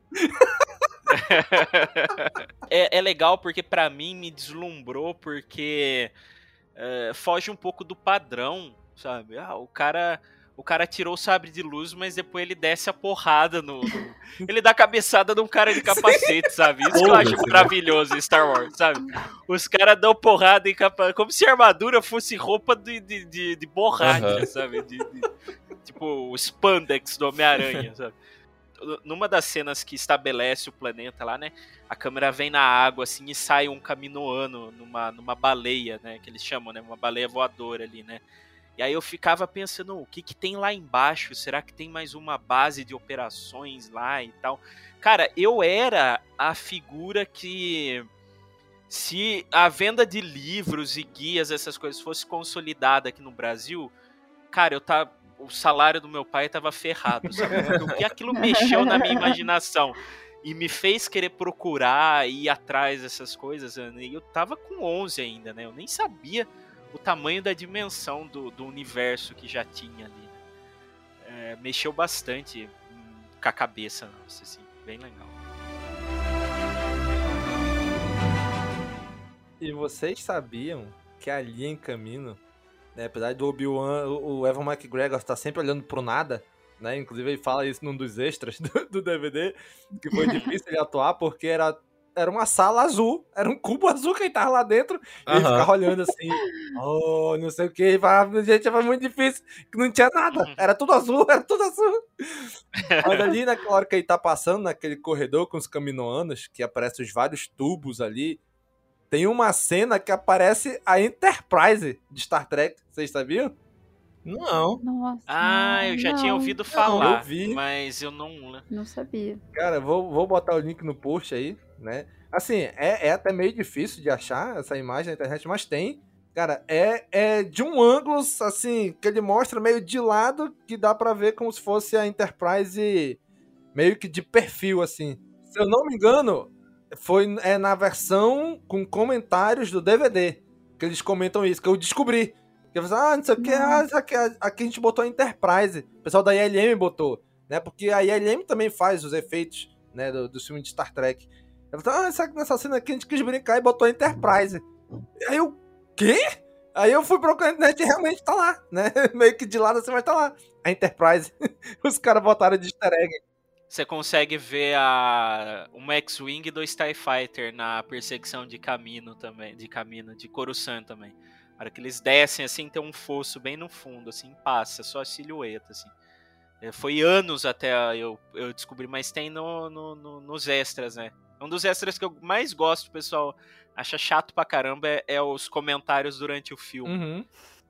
é, é legal porque pra mim me deslumbrou porque é, foge um pouco do padrão, sabe? Ah, o cara o cara tirou o sabre de luz, mas depois ele desce a porrada no, no- ele dá cabeçada num cara de capacete, sabe? Isso que eu acho né? maravilhoso em Star Wars, sabe? Os caras dão porrada em capacete, como se a armadura fosse roupa de, de, de, de borracha, Aham. sabe? De- de- tipo o spandex do Homem-Aranha, sabe? numa das cenas que estabelece o planeta lá, né? A câmera vem na água assim e sai um caminoano numa, numa baleia, né? Que eles chamam, né? Uma baleia voadora ali, né? E aí eu ficava pensando, o que que tem lá embaixo? Será que tem mais uma base de operações lá e tal? Cara, eu era a figura que se a venda de livros e guias, essas coisas, fosse consolidada aqui no Brasil, cara, eu tava o salário do meu pai tava ferrado, sabe? Que aquilo mexeu na minha imaginação e me fez querer procurar ir atrás dessas coisas, e eu tava com 11 ainda, né? Eu nem sabia o tamanho da dimensão do, do universo que já tinha ali. né? É, mexeu bastante com a cabeça, nossa, assim, bem legal. E vocês sabiam que ali em Camino, né, apesar do Obi-Wan, o Evan McGregor tá sempre olhando pro nada, né? Inclusive ele fala isso num dos extras do, do DVD, que foi difícil ele atuar porque era, era uma sala azul, era um cubo azul que ele tava lá dentro, e ele ficava olhando assim, oh, não sei o que, e falava, gente, foi muito difícil, que não tinha nada, era tudo azul, era tudo azul. Mas ali naquela hora que ele tá passando naquele corredor com os caminoanos, que aparecem os vários tubos ali, tem uma cena que aparece a Enterprise de Star Trek. Vocês sabiam? Não. Nossa. Ah, eu já tinha não, ouvido eu falar, vi. mas eu não. Não sabia. Cara, vou, vou botar o link no post aí, né? Assim, é, é até meio difícil de achar essa imagem na internet, mas tem. Cara, é, é de um ângulo, assim, que ele mostra meio de lado, que dá pra ver como se fosse a Enterprise meio que de perfil, assim. Se eu não me engano, foi é na versão com comentários do DVD que eles comentam isso, que eu descobri. Que eu falei, ah, não sei o que, ah, isso aqui, aqui a gente botou a Enterprise. O pessoal da ILM botou, né? Porque a ILM também faz os efeitos, né, do, do filme de Star Trek. Eu falei, ah, essa, nessa cena aqui a gente quis brincar e botou a Enterprise. Aí eu, quê? Aí eu fui procurar na internet e realmente tá lá, né? Meio que de lado assim, mas tá lá. A Enterprise. Os caras botaram de easter egg. Você consegue ver a uma X-Wing e dois TIE Fighter na perseguição de Camino também, de Camino, de Coruscant também. Na hora que eles descem, assim, tem um fosso bem no fundo, assim, passa, só a silhueta, assim. É, Foi anos até eu, eu descobrir, mas tem no, no- no- nos extras, né? Um dos extras que eu mais gosto, pessoal acha chato pra caramba, é, é os comentários durante o filme. Uhum.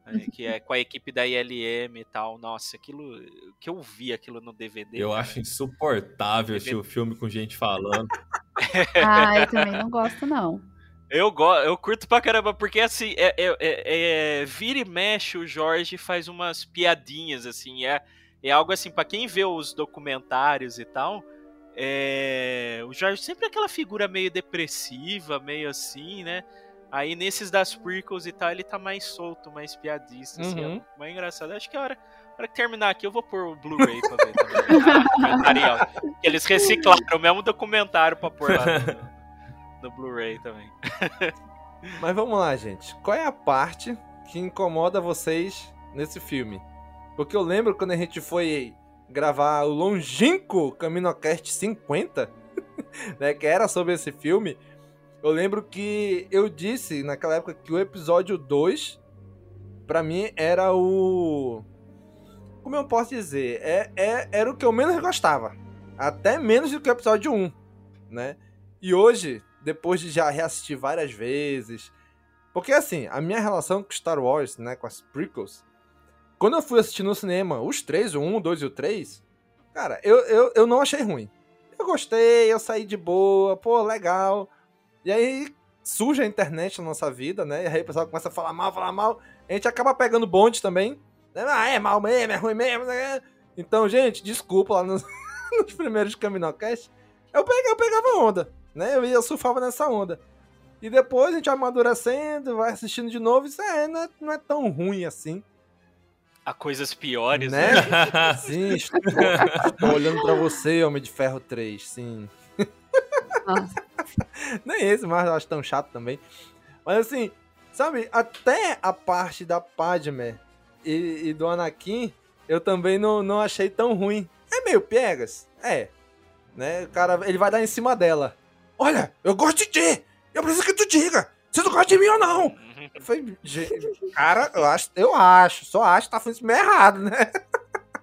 né, que é com a equipe da ILM e tal. Nossa, aquilo. Que eu vi aquilo no DVD. Eu cara. acho insuportável assistir o filme com gente falando. Ah, eu também não gosto, não. Eu, go eu curto pra caramba, porque assim, é, é, é, é, vira e mexe, o Jorge faz umas piadinhas, assim, é, é algo assim, pra quem vê os documentários e tal, é, o Jorge sempre é aquela figura meio depressiva, meio assim, né? Aí nesses das prequels e tal, ele tá mais solto, mais piadista, assim, Uhum. é mais engraçado. Acho que a hora, a hora que terminar aqui eu vou pôr o Blu-ray pra ver também. Ah, Eles reciclaram o mesmo documentário pra pôr lá no, no Blu-ray também. Mas vamos lá, gente. Qual é a parte que incomoda vocês nesse filme? Porque eu lembro quando a gente foi gravar o longínquo CaminoCast 50, né, que era sobre esse filme, eu lembro que eu disse naquela época que o episódio 2 pra mim era o como eu posso dizer, é, é, era o que eu menos gostava. Até menos do que o episódio 1, né? E hoje, depois de já reassistir várias vezes. Porque assim, a minha relação com Star Wars, né, com as prequels, quando eu fui assistir no cinema, os três, o 1, o 2 e o 3, cara, eu, eu, eu não achei ruim. Eu gostei, eu saí de boa, pô, legal. E aí surge a internet na nossa vida, né? E aí o pessoal começa a falar mal, falar mal. A gente acaba pegando bonde também. né? Ah, é mal mesmo, é ruim mesmo. Né? Então, gente, desculpa lá nos, nos primeiros Caminocast. Eu, peguei, eu pegava onda, né? Eu, ia, surfava nessa onda. E depois a gente amadurecendo, vai assistindo de novo. Isso é, não, é, não é tão ruim assim. Há coisas piores, Né? né? Sim, estou, estou olhando pra você, Homem de Ferro 3, sim. Nem esse, mas eu acho tão chato também. Mas assim, sabe, até a parte da Padme e, e do Anakin, eu também não, não achei tão ruim. É meio piegas? É. Né? O cara, ele vai dar em cima dela. Olha, eu gosto de ti! Eu preciso que tu diga! Se tu gosta de mim ou não! "Gente, cara, eu acho, eu acho, só acho que tá fazendo isso meio errado, né?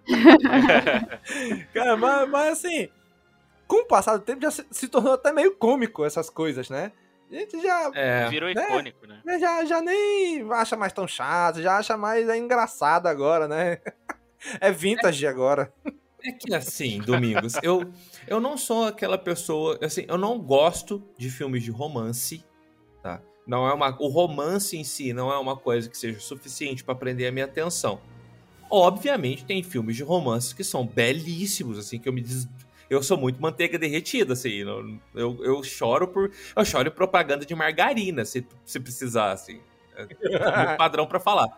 cara, mas, mas assim, com o passar do tempo já se, se tornou até meio cômico essas coisas, né? A gente já. É. Virou né? icônico, né? Já, já nem acha mais tão chato, já acha mais é engraçado agora, né? É vintage agora. É que assim, Domingos, eu, eu não sou aquela pessoa, assim, eu não gosto de filmes de romance? Não é uma, o romance em si não é uma coisa que seja suficiente para prender a minha atenção. Obviamente tem filmes de romance que são belíssimos, assim, que eu me des... eu sou muito manteiga derretida, assim, não- eu, eu choro por eu choro propaganda de margarina, se, se precisar, assim, é o padrão para falar.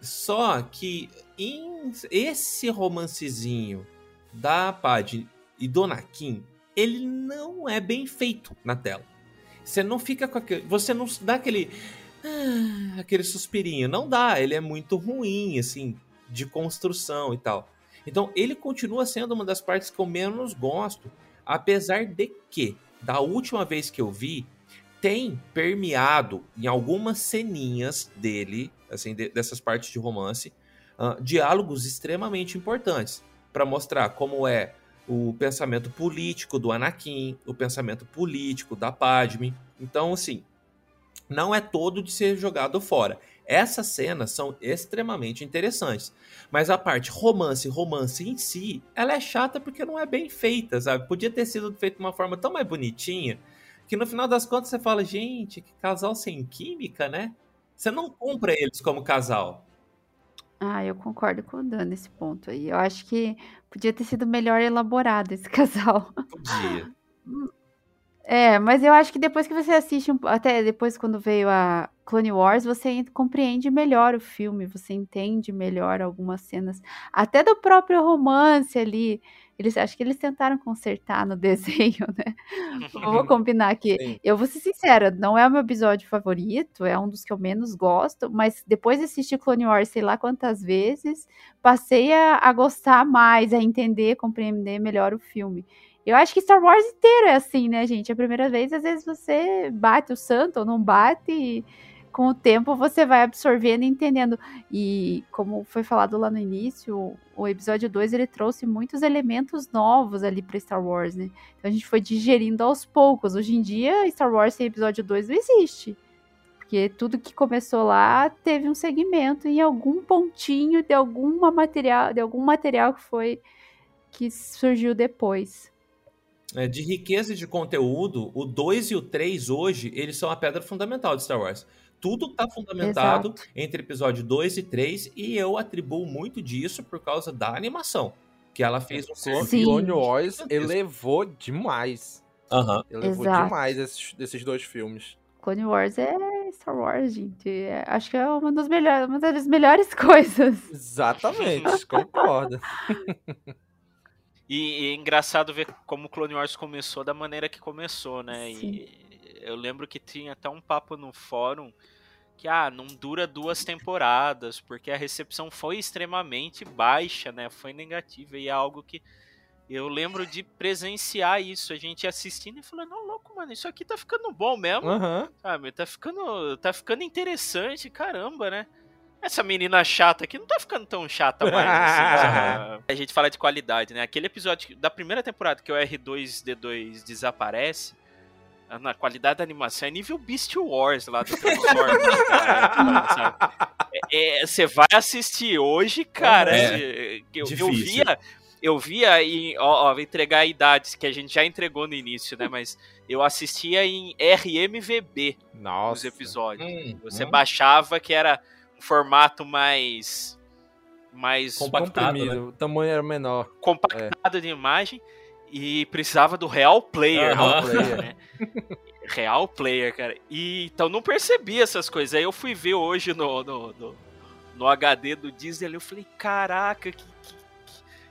Só que em esse romancezinho da Padme e do Anakin, ele não é bem feito na tela. Você não fica com aquele. Você não dá aquele. ah, aquele suspirinho. Não dá. Ele é muito ruim, assim, de construção e tal. Então, ele continua sendo uma das partes que eu menos gosto. Apesar de que, da última vez que eu vi, tem permeado em algumas ceninhas dele, assim, de- dessas partes de romance, ah, diálogos extremamente importantes para mostrar como é o pensamento político do Anakin, o pensamento político da Padme. Então, assim, não é todo de ser jogado fora. Essas cenas são extremamente interessantes. Mas a parte romance, romance em si, ela é chata porque não é bem feita, sabe? Podia ter sido feita de uma forma tão mais bonitinha que no final das contas você fala, gente, que casal sem química, né? Você não compra eles como casal. Ah, eu concordo com o Dan nesse ponto aí. Eu acho que podia ter sido melhor elaborado esse casal. Podia. É, mas eu acho que depois que você assiste, um- até depois quando veio a Clone Wars, você en- compreende melhor o filme, você entende melhor algumas cenas, até do próprio romance ali. Eles acho que eles tentaram consertar no desenho, né? Vou combinar aqui. Sim. Eu vou ser sincera, não é o meu episódio favorito, é um dos que eu menos gosto, mas depois de assistir Clone Wars sei lá quantas vezes, passei a, a gostar mais, a entender, compreender melhor o filme. Eu acho que Star Wars inteiro é assim, né, gente? A primeira vez, às vezes você bate o santo ou não bate, e com o tempo você vai absorvendo e entendendo. E como foi falado lá no início, o episódio 2 ele trouxe muitos elementos novos ali para Star Wars, né? Então a gente foi digerindo aos poucos. Hoje em dia, Star Wars sem episódio 2 não existe. Porque tudo que começou lá teve um segmento em algum pontinho de alguma material, de algum material que foi que surgiu depois. É, de riqueza de conteúdo, o 2 e o 3 hoje, eles são a pedra fundamental de Star Wars. Tudo está fundamentado Exato. entre episódio 2 e 3, e eu atribuo muito disso por causa da animação. Que ela fez um Sim. Clone Wars elevou demais. Uhum. Elevou Exato. demais esses, esses dois filmes. Clone Wars é Star Wars, gente. É, acho que é uma das melhores, uma das melhores coisas. Exatamente, concordo. E, e, é engraçado ver como o Clone Wars começou da maneira que começou, né? Sim. E eu lembro que tinha até um papo no fórum que ah, não dura duas temporadas, porque a recepção foi extremamente baixa, né? Foi negativa e é algo que eu lembro de presenciar isso, a gente assistindo e falando, não, louco, mano, isso aqui tá ficando bom mesmo. Uhum. Sabe? Tá ficando, tá ficando interessante, caramba, né? Essa menina chata aqui não tá ficando tão chata mais. Assim, a gente fala de qualidade, né? Aquele episódio da primeira temporada que o R2D2 desaparece, na qualidade da animação é nível Beast Wars lá do Transformers. é, você vai assistir hoje, cara. É, eu, eu, via, eu via em. Ó, ó, vou entregar a idade que a gente já entregou no início, né? Mas eu assistia em RMVB Nossa. os episódios. Hum, você hum. baixava que era um formato mais. Mais compactado, né? o tamanho era menor. Compactado é. de imagem e precisava do Real Player. Uhum. Real Player, né? Real Player, cara. E, então não percebi essas coisas. Aí eu fui ver hoje no, no, no, no HD do Disney ali, eu falei, caraca, que, que,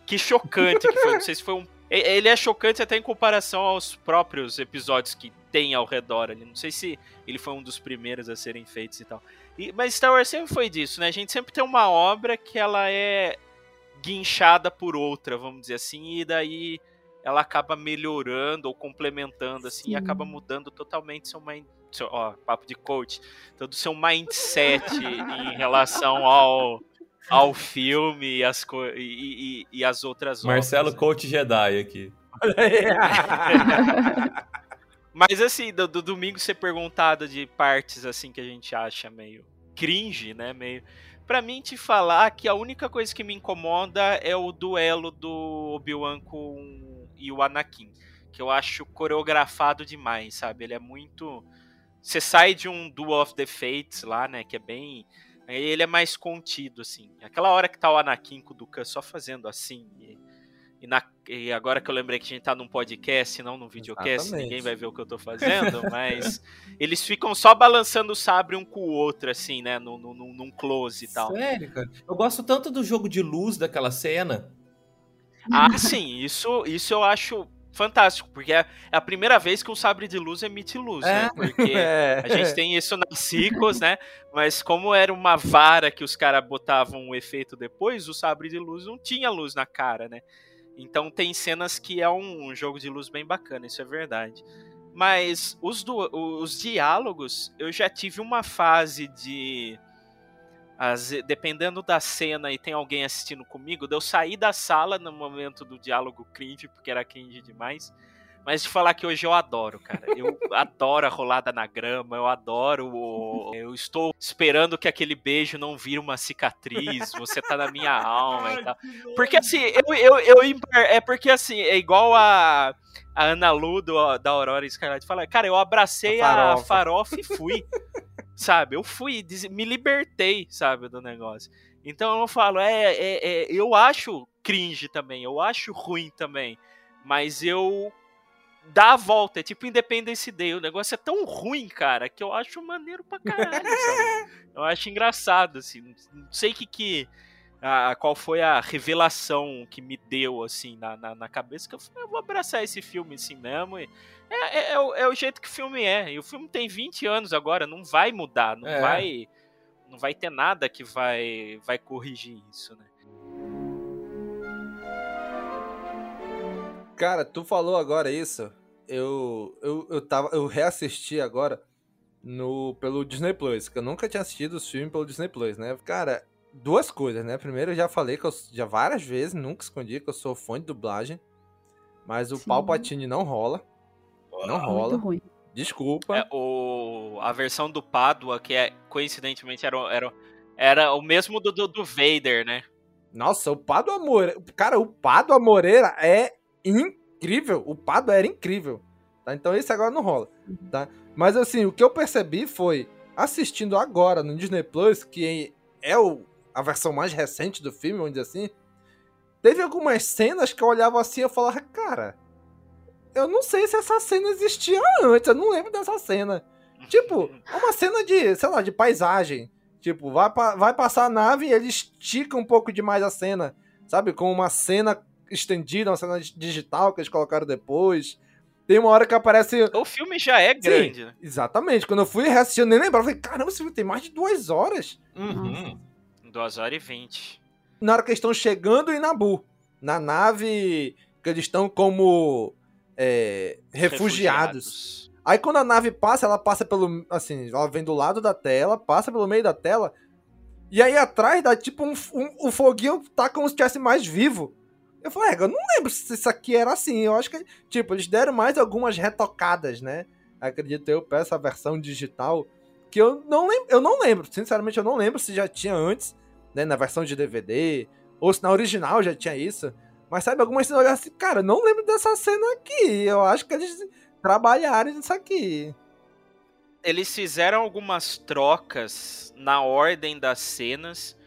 que chocante que foi. Não sei se foi um. Ele é chocante até em comparação aos próprios episódios que tem ao redor ali. Não sei se ele foi um dos primeiros a serem feitos e tal. E, mas Star Wars sempre foi disso, né? A gente sempre tem uma obra que ela é guinchada por outra, vamos dizer assim, e daí ela acaba melhorando ou complementando, assim, Sim. e acaba mudando totalmente seu mind, seu, ó, papo de coach, todo seu mindset em relação ao, ao filme e as, co e, e, e as outras Marcelo obras. Coach Jedi aqui. Mas assim, do, do, domingo ser perguntado de partes assim que a gente acha meio cringe, né? Meio. Pra mim te falar que a única coisa que me incomoda é o duelo do Obi-Wan com e o Anakin. Que eu acho coreografado demais, sabe? Ele é muito. Você sai de um Duel of the Fates lá, né? Que é bem. Ele é mais contido, assim. Aquela hora que tá o Anakin com o Dukan só fazendo assim. E e, na, e, agora que eu lembrei que a gente tá num podcast, não num videocast, Exatamente. ninguém vai ver o que eu tô fazendo, mas eles ficam só balançando o sabre um com o outro, assim, né? Num, num, num close e tal. Sério, cara? Eu gosto tanto do jogo de luz daquela cena. Ah, sim, isso, isso eu acho fantástico, porque é a primeira vez que um sabre de luz emite luz, é. né? Porque é. a gente tem isso nas ciclos, né? Mas como era uma vara que os caras botavam um efeito depois, o sabre de luz não tinha luz na cara, né? Então tem cenas que é um jogo de luz bem bacana, isso é verdade. Mas os, do, os diálogos, eu já tive uma fase de. As, dependendo da cena e tem alguém assistindo comigo, eu sair da sala no momento do diálogo cringe, porque era cringe demais. Mas de falar que hoje eu adoro, cara. Eu adoro a rolada na grama, eu adoro. O... Eu estou esperando que aquele beijo não vire uma cicatriz. Você tá na minha alma e tal. Porque assim, eu, eu, eu é porque assim, é igual a, a Ana Lu do, da Aurora Scarlet fala, cara, eu abracei a farofa, a farofa e fui. sabe? Eu fui, me libertei, sabe, do negócio. Então eu falo, é, é, é eu acho cringe também, eu acho ruim também. Mas eu dá a volta. É tipo Independence Day. O negócio é tão ruim, cara, que eu acho maneiro pra caralho, sabe? Eu acho engraçado, assim. Não sei que que. A, qual foi a revelação que me deu, assim, na, na, na cabeça, que eu falei, eu vou abraçar esse filme assim mesmo. E é, é, é, o, é, o, jeito que o filme é. E o filme tem 20 anos agora, não vai mudar, não é. vai. Não vai ter nada que vai, vai corrigir isso, né? Cara, tu falou agora isso. Eu, eu, eu, tava, eu reassisti agora. no, pelo Disney Plus, que eu nunca tinha assistido os filmes pelo Disney Plus, né? Cara, duas coisas, né? Primeiro, eu já falei que eu já várias vezes, nunca escondi que eu sou fã de dublagem, mas o Sim. Palpatine não rola. Não rola. Muito ruim. Desculpa. É, o, a versão do Padua, que é, coincidentemente era, era, era o mesmo do, do, do Vader, né? Nossa, o Pado Moreira. Cara, o Pado Moreira é incrível. O Pado era incrível. Tá? Então esse agora não rola. Tá? Mas assim, o que eu percebi foi, assistindo agora no Disney Plus, que é o, a versão mais recente do filme, vamos dizer assim, teve algumas cenas que eu olhava assim e eu falava, cara, eu não sei se essa cena existia antes, eu não lembro dessa cena. Tipo, uma cena de, sei lá, de paisagem. Tipo, vai, vai passar a nave e ele estica um pouco demais a cena, sabe? Com uma cena estendida, uma cena digital que eles colocaram depois. Tem uma hora que aparece. O filme já é grande, Sim, né? Exatamente. Quando eu fui reassistir, eu nem lembrava. Eu falei, caramba, esse filme tem mais de duas horas. Uhum. 2 horas e 20. Na hora que eles estão chegando em Nabu, na nave que eles estão como é, refugiados. Aí quando a nave passa, ela passa pelo. Assim, ela vem do lado da tela, passa pelo meio da tela. E aí atrás dá tipo um, um, o foguinho tá como se estivesse mais vivo. Eu falei, é, eu não lembro se isso aqui era assim. Eu acho que, tipo, eles deram mais algumas retocadas, né? Acredito eu, pra essa versão digital. Que eu não lembro. Eu não lembro. Sinceramente, eu não lembro se já tinha antes, né? Na versão de DVD. Ou se na original já tinha isso. Mas sabe, algumas cenas eu assim, cara, eu não lembro dessa cena aqui. Eu acho que eles trabalharam nisso aqui. Eles fizeram algumas trocas na ordem das cenas.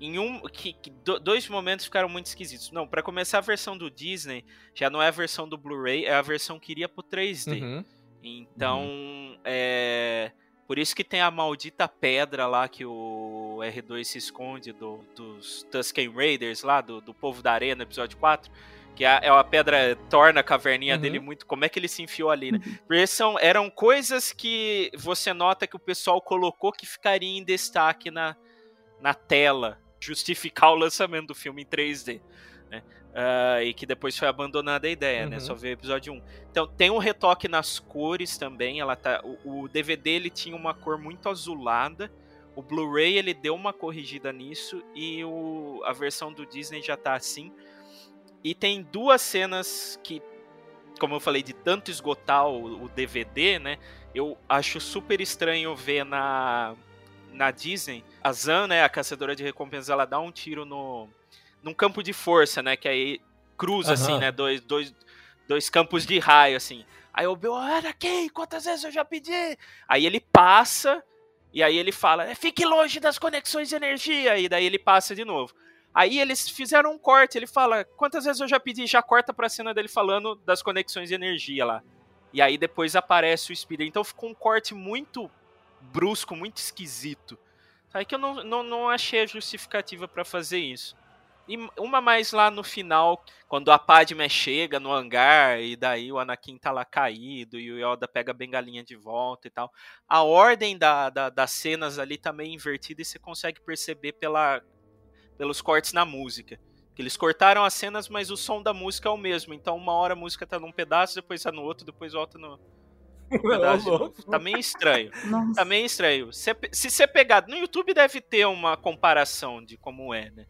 Em um. Que, que do- dois momentos ficaram muito esquisitos. Não, pra começar a versão do Disney, já não é a versão do Blu-ray, é a versão que iria pro 3D. Uhum. Então, é. Por isso que tem a maldita pedra lá que o R2 se esconde do- dos Tusken Raiders lá, do, do povo da areia no episódio 4. Que é, é uma pedra, torna a caverninha Uhum. dele muito. Como é que ele se enfiou ali, né? Porque são, eram coisas que você nota que o pessoal colocou que ficaria em destaque na, na tela. Justificar o lançamento do filme em 3D. Né? Ah, e que depois foi abandonada a ideia, né? Uhum. Só veio o episódio 1. Então tem um retoque nas cores também. Ela tá, o, o DVD ele tinha uma cor muito azulada. O Blu-ray ele deu uma corrigida nisso e o, a versão do Disney já tá assim. E tem duas cenas que, como eu falei, de tanto esgotar o, o DVD, né? Eu acho super estranho ver na, na Disney. A Zan, né, a caçadora de recompensas, ela dá um tiro no num campo de força, né? Que aí cruza, Aham. assim, né? Dois, dois, dois campos de raio, assim. Aí o Bill, Anakin, quantas vezes eu já pedi? Aí ele passa, e aí ele fala, fique longe das conexões de energia, e daí ele passa de novo. Aí eles fizeram um corte, ele fala, quantas vezes eu já pedi? Já corta pra cena dele falando das conexões de energia lá. E aí depois aparece o espírito. Então ficou um corte muito brusco, muito esquisito. Aí que eu não, não, não achei a justificativa pra fazer isso. E uma mais lá no final, quando a Padme chega no hangar, e daí o Anakin tá lá caído, e o Yoda pega a bengalinha de volta e tal. A ordem da, da- das cenas ali tá meio invertida e você consegue perceber pela, pelos cortes na música. Que eles cortaram as cenas, mas o som da música é o mesmo. Então uma hora a música tá num pedaço, depois tá no outro, depois volta no, no pedaço de novo. Tá meio estranho. Nossa. Tá meio estranho. Se, se você pegar. No YouTube deve ter uma comparação de como é, né?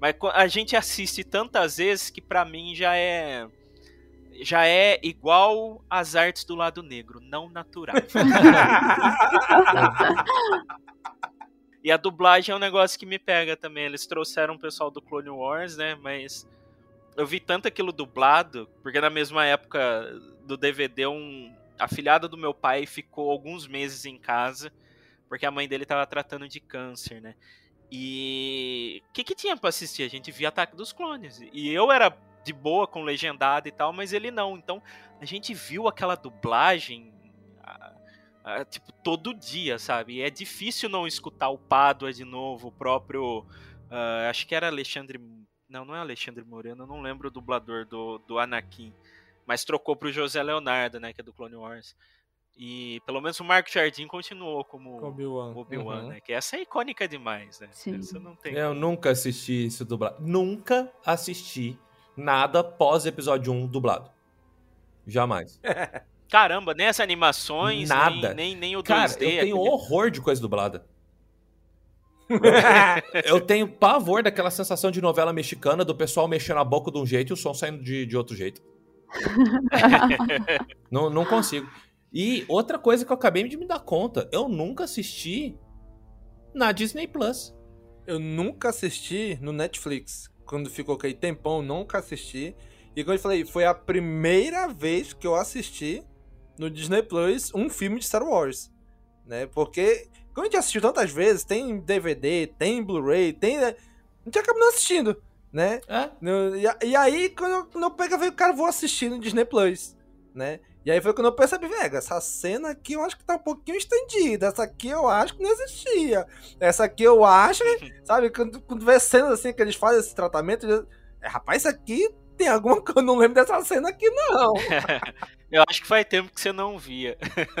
Mas a gente assiste tantas vezes que pra mim já é. Já é igual as artes do lado negro, não natural. e a dublagem é um negócio que me pega também. Eles trouxeram o pessoal do Clone Wars, né? Mas eu vi tanto aquilo dublado, porque na mesma época do DVD, um afilhado do meu pai ficou alguns meses em casa, porque a mãe dele tava tratando de câncer, né? E o que, que tinha pra assistir? A gente via Ataque dos Clones. E eu era de boa com legendado e tal, mas ele não. Então a gente viu aquela dublagem tipo todo dia, sabe? E é difícil não escutar o Pádua de novo, o próprio. ah, acho que era Alexandre. Não, não é Alexandre Moreno, não lembro o dublador do, do Anakin. Mas trocou pro José Leonardo, né? Que é do Clone Wars. E pelo menos o Marco Jardim continuou como Obi-Wan. Obi-Wan, Uhum. né? Que essa é icônica demais, né? Sim. Essa não tem. Eu nunca assisti isso dublado. Nunca assisti nada pós episódio 1 dublado. Jamais. Caramba, nem as animações, Nada. Nem, nem, nem o 2D. Cara, eu tenho aquele- horror de coisa dublada. eu tenho pavor daquela sensação de novela mexicana do pessoal mexendo a boca de um jeito e o som saindo de, de outro jeito. não, não consigo. E outra coisa que eu acabei de me dar conta, eu nunca assisti na Disney Plus. Eu nunca assisti no Netflix. Quando ficou aquele tempão, nunca assisti. E como eu falei, foi a primeira vez que eu assisti no Disney Plus um filme de Star Wars. Né? Porque, como a gente assistiu tantas vezes, tem DVD, tem Blu-ray, tem. né? A gente acaba não assistindo, né? No- e, aí, quando eu, quando eu pego, eu cara, vou assistir no Disney Plus, né? E aí foi quando eu percebi, velho, essa cena aqui eu acho que tá um pouquinho estendida. Essa aqui eu acho que não existia. Essa aqui eu acho, que, sabe, quando, quando vê cenas assim que eles fazem esse tratamento, é, rapaz, isso aqui tem alguma coisa, eu não lembro dessa cena aqui, não. Eu acho que faz tempo que você não via.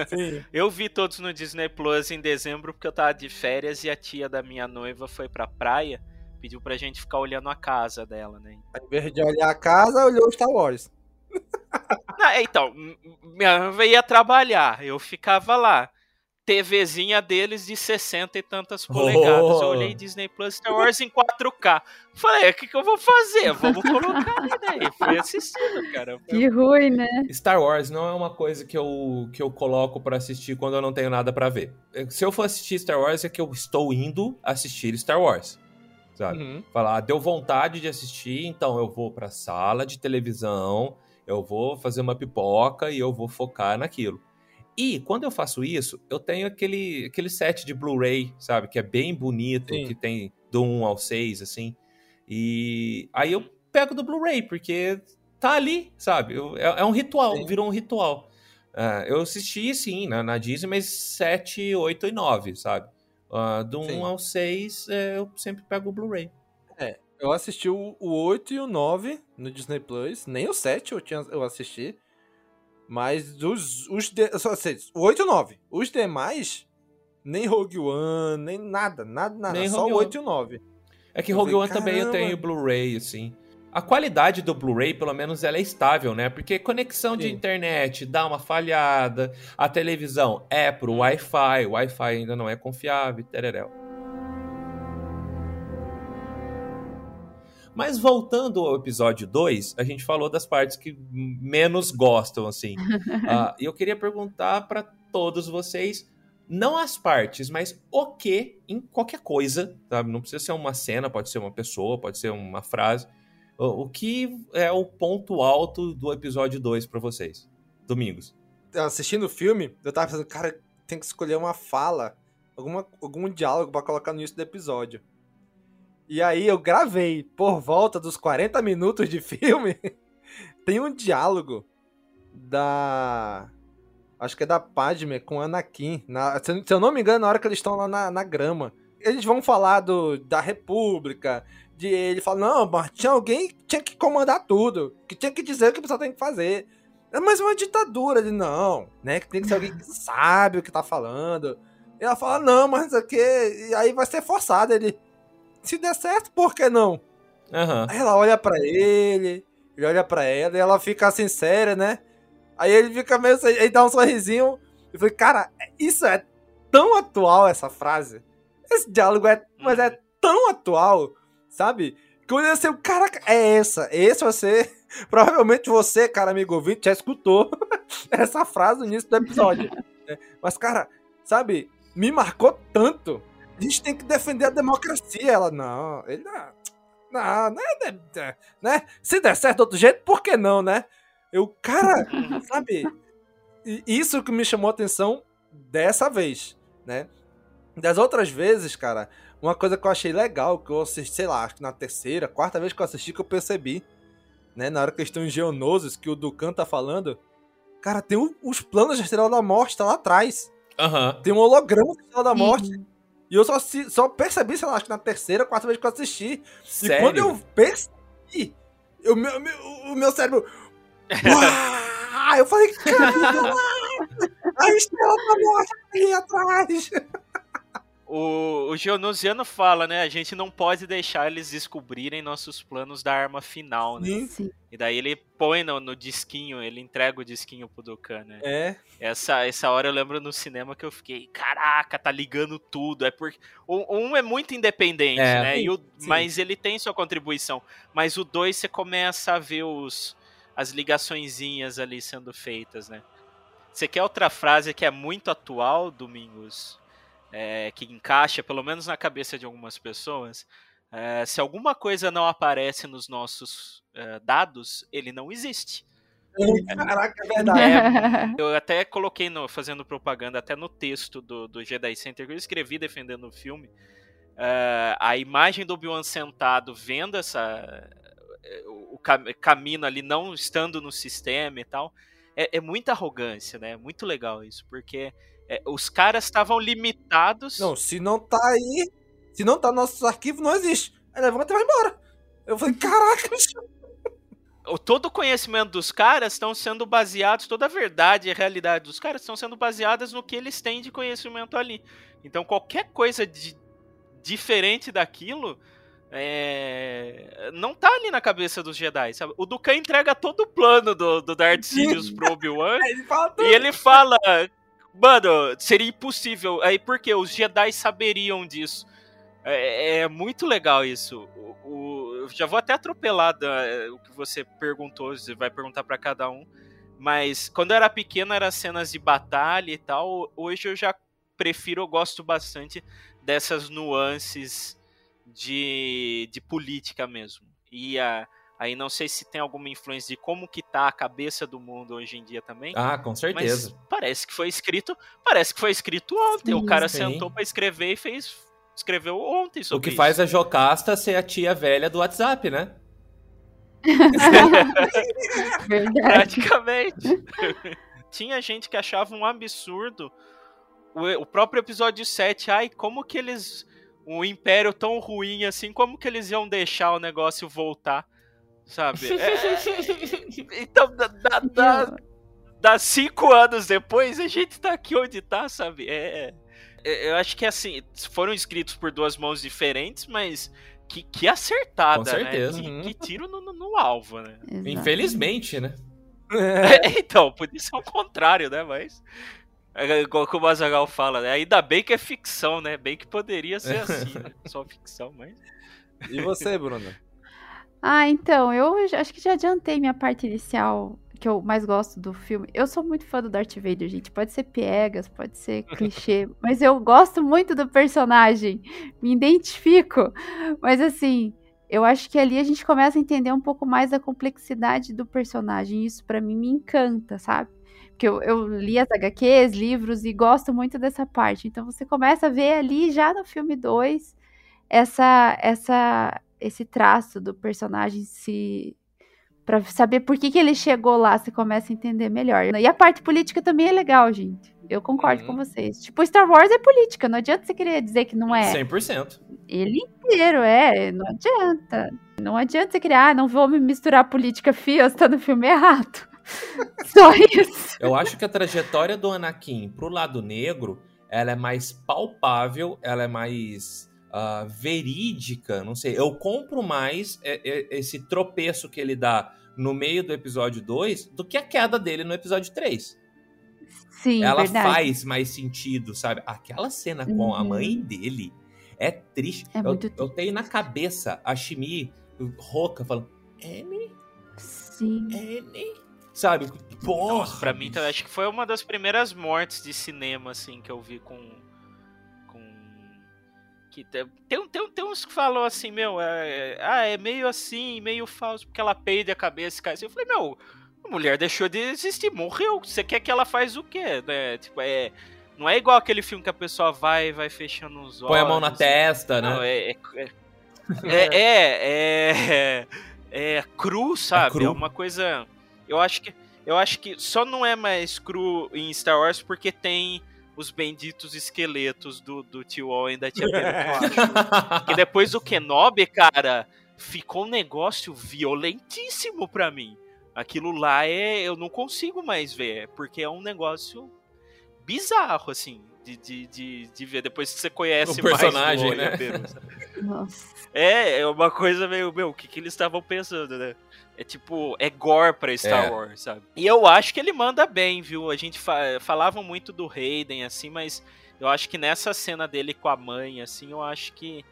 Sim. Eu vi todos no Disney Plus em dezembro porque eu tava de férias e a tia da minha noiva foi pra praia, pediu pra gente ficar olhando a casa dela, né? Ao invés de olhar a casa, olhou Star Wars. Não, é, então, minha noiva ia trabalhar, eu ficava lá. TVzinha deles de 60 e tantas polegadas. Eu olhei Disney Plus Star Wars em 4K. Falei, o que, que eu vou fazer? Vamos colocar ali daí. Fui assistindo, cara. Que ruim, né? Star Wars não é uma coisa que eu, que eu coloco pra assistir quando eu não tenho nada pra ver. Se eu for assistir Star Wars, é que eu estou indo assistir Star Wars. Sabe? Uhum. Falar, ah, deu vontade de assistir, então eu vou pra sala de televisão, eu vou fazer uma pipoca e eu vou focar naquilo. E quando eu faço isso, eu tenho aquele, aquele set de Blu-ray, sabe? Que é bem bonito, Sim. que tem do 1 ao 6, assim. E aí eu pego do Blu-ray, porque tá ali, sabe? Eu- é, é um ritual, virou um ritual. Ah, eu assisti, sim, na, na Disney, mas 7, 8 e 9, sabe? Ah, do 1 Sim. ao 6, é, eu sempre pego o Blu-ray. É, eu assisti o, o 8 e o 9 no Disney Plus. Nem o 7 eu, tinha, eu assisti. Mas os. os de, só sei, o 8 e o 9. Os demais, nem Rogue One, nem nada, nada, nada. Nem só Rogue o One. 8 e o 9. É que Eu Rogue falei, One também eu tenho Blu-ray, assim. A qualidade do Blu-ray, pelo menos, ela é estável, né? Porque conexão de Sim. internet dá uma falhada, a televisão é pro Wi-Fi, o Wi-Fi ainda não é confiável, tereréu. Mas voltando ao episódio 2, a gente falou das partes que menos gostam, assim. E eu queria perguntar pra todos vocês, não as partes, mas o que em qualquer coisa, sabe? Não precisa ser uma cena, pode ser uma pessoa, pode ser uma frase. O, o que é o ponto alto do episódio 2 pra vocês? Domingos. Assistindo o filme, eu tava pensando, cara, tem que escolher uma fala, alguma, algum diálogo pra colocar no início do episódio. E aí eu gravei, por volta dos 40 minutos de filme, tem um diálogo da. Acho que é da Padme com o Anakin. Na- se, eu não me engano, na hora que eles estão lá na, na grama. Eles vão falar do, da República. De ele fala, não, mas tinha alguém que tinha que comandar tudo. Que tinha que dizer o que o pessoal tem que fazer. É mais uma ditadura. Ele, não, né? Que tem que ser alguém que sabe o que tá falando. E ela fala, não, mas isso aqui. E aí vai ser forçado. Ele. Se der certo, por que não? Aham. Aí ela olha pra ele, ele olha pra ela e ela fica assim, séria, né? Aí ele fica meio. assim, Aí dá um sorrisinho. Eu falei, cara, isso é tão atual essa frase. Esse diálogo é. Mas é tão atual, sabe? Que eu olhei assim, caraca, é essa. Esse você. Provavelmente você, cara, amigo ouvinte, já escutou essa frase no início do episódio. Mas, cara, sabe, me marcou tanto. A gente tem que defender a democracia. Ela, não, ele não. Não, não é, de- né? Se der certo de outro jeito, por que não, né? Eu, cara, sabe? Isso que me chamou a atenção dessa vez, né? Das outras vezes, cara, uma coisa que eu achei legal, que eu assisti, sei lá, acho que na terceira, quarta vez que eu assisti, que eu percebi, né? Na hora que eles estão em Geonosis, que o Dukan tá falando, cara, tem o- os planos da Estrela da Morte, tá lá atrás. Aham. Tem um holograma da Estrela da Morte. E eu só, só percebi, sei lá, acho que na terceira, quarta vez que eu assisti. E Sério? quando eu percebi, eu, meu, meu- o meu cérebro. Uau! Eu falei, caramba! A estrela tá ali atrás! O, o Geonusiano fala, né? A gente não pode deixar eles descobrirem nossos planos da arma final, né? Sim. E daí ele põe no, no disquinho, ele entrega o disquinho pro Dukan, né? É. Essa, essa hora eu lembro no cinema que eu fiquei, caraca, tá ligando tudo. É porque. o- Um é muito independente, É. né? E o, Sim. mas ele tem sua contribuição. Mas o 2 você começa a ver os, as ligaçõezinhas ali sendo feitas, né? Você quer outra frase que é muito atual, Domingos? É, que encaixa, pelo menos na cabeça de algumas pessoas. É, se alguma coisa não aparece nos nossos é, dados, ele não existe. Caraca, é verdade. É, eu até coloquei no, fazendo propaganda até no texto do, do Jedi Center que eu escrevi defendendo o filme. é, a imagem do Obi-Wan sentado vendo essa é, o o cam- caminho ali não estando no sistema e tal é, é muita arrogância, né? É muito legal isso, porque é, os caras estavam limitados. Não, se não tá aí, se não tá nos nossos arquivos, não existe. Aí levanta e vai embora. Eu falei, caraca, todo o conhecimento dos caras estão sendo baseados, toda a verdade e a realidade dos caras estão sendo baseadas no que eles têm de conhecimento ali. Então qualquer coisa de diferente daquilo é, não tá ali na cabeça dos Jedi, sabe? O Dukan entrega todo o plano do, do Darth Sidious pro Obi-Wan Ele e ele fala, mano, seria impossível. Aí porque os Jedi saberiam disso. É, é muito legal isso. O, o- já vou até atropelar da- o que você perguntou, você vai perguntar pra cada um. Mas quando eu era pequeno, eram cenas de batalha e tal. Hoje eu já prefiro, eu gosto bastante dessas nuances de, de política mesmo. E a, aí não sei se tem alguma influência de como que tá a cabeça do mundo hoje em dia também. Ah, com certeza. Mas parece que foi escrito, parece que foi escrito ontem. o Sim, cara sim. sentou pra escrever e fez escreveu ontem O sobre que isso. faz a Jocasta ser a tia velha do WhatsApp, né? Praticamente. Tinha gente que achava um absurdo o, o próprio episódio 7. Ai, como que eles. Um império tão ruim assim, como que eles iam deixar o negócio voltar? Sabe? É, então, dá, dá, dá, dá cinco anos depois, a gente tá aqui onde tá, sabe? É. é, Eu acho que assim, foram escritos por duas mãos diferentes, mas que, que acertada, Com certeza. né? Que, que tiro no, no- no alvo, né? Infelizmente, né? então, podia ser o contrário, né? Mas. É igual que o Mazagal fala, né? Ainda bem que é ficção, né? Bem que poderia ser assim, né? Só ficção, mas. E você, Bruna? Ah, então, eu acho que já adiantei minha parte inicial, que eu mais gosto do filme. Eu sou muito fã do Darth Vader, gente. Pode ser piegas, pode ser clichê, mas eu gosto muito do personagem. Me identifico. Mas assim, eu acho que ali a gente começa a entender um pouco mais a complexidade do personagem. Isso pra mim me encanta, sabe? Porque eu, eu li as HQs, livros e gosto muito dessa parte. Então você começa a ver ali já no filme 2 essa essa esse traço do personagem se para saber por que, que ele chegou lá, você começa a entender melhor. E a parte política também é legal, gente. Eu concordo com vocês. Tipo, Star Wars é política, não adianta você querer dizer que não é. 100%. Ele inteiro, é, não adianta. Não adianta você criar, ah, não vou me misturar política fia, você tá no filme errado. Só isso. Eu acho que a trajetória do Anakin pro lado negro, ela é mais palpável, ela é mais ah, verídica, não sei. Eu compro mais esse tropeço que ele dá no meio do episódio 2 do que a queda dele no episódio 3. Sim, ela verdade. faz mais sentido, sabe? Aquela cena com a Uhum. mãe dele é triste. É eu, muito eu tenho na cabeça a Shimi rouca falando, Annie, Sim. Annie, sabe? Porra, Nossa, pra mim, acho que foi uma das primeiras mortes de cinema, assim, que eu vi com... Que tem, tem, tem, tem uns que falam assim, meu, é, é- ah, é meio assim, meio falso, porque ela peida a cabeça e cai assim. Eu falei, meu, a mulher deixou de existir, morreu. Você quer que ela faz o quê? Né? Tipo, é. Não é igual aquele filme que a pessoa vai vai fechando os olhos. Põe a mão na testa, né? Não, é, é, é, é, é, é cru, sabe? cru. É uma coisa. Eu acho que eu acho que só não é mais cru em Star Wars porque tem os benditos esqueletos do, do tio Owen e da tia. Porque depois do Kenobi, cara, ficou um negócio violentíssimo pra mim. Aquilo lá é. Eu não consigo mais ver, porque é um negócio bizarro, assim, de, de, de, de ver. Depois que você conhece O personagem, mais do né? Nossa. É, é uma coisa meio, meu, o que, que eles estavam pensando, né? É tipo, é gore pra Star É. Wars, sabe? E eu acho que ele manda bem, viu? A gente fa falava muito do Hayden, assim, mas eu acho que nessa cena dele com a mãe, assim, eu acho que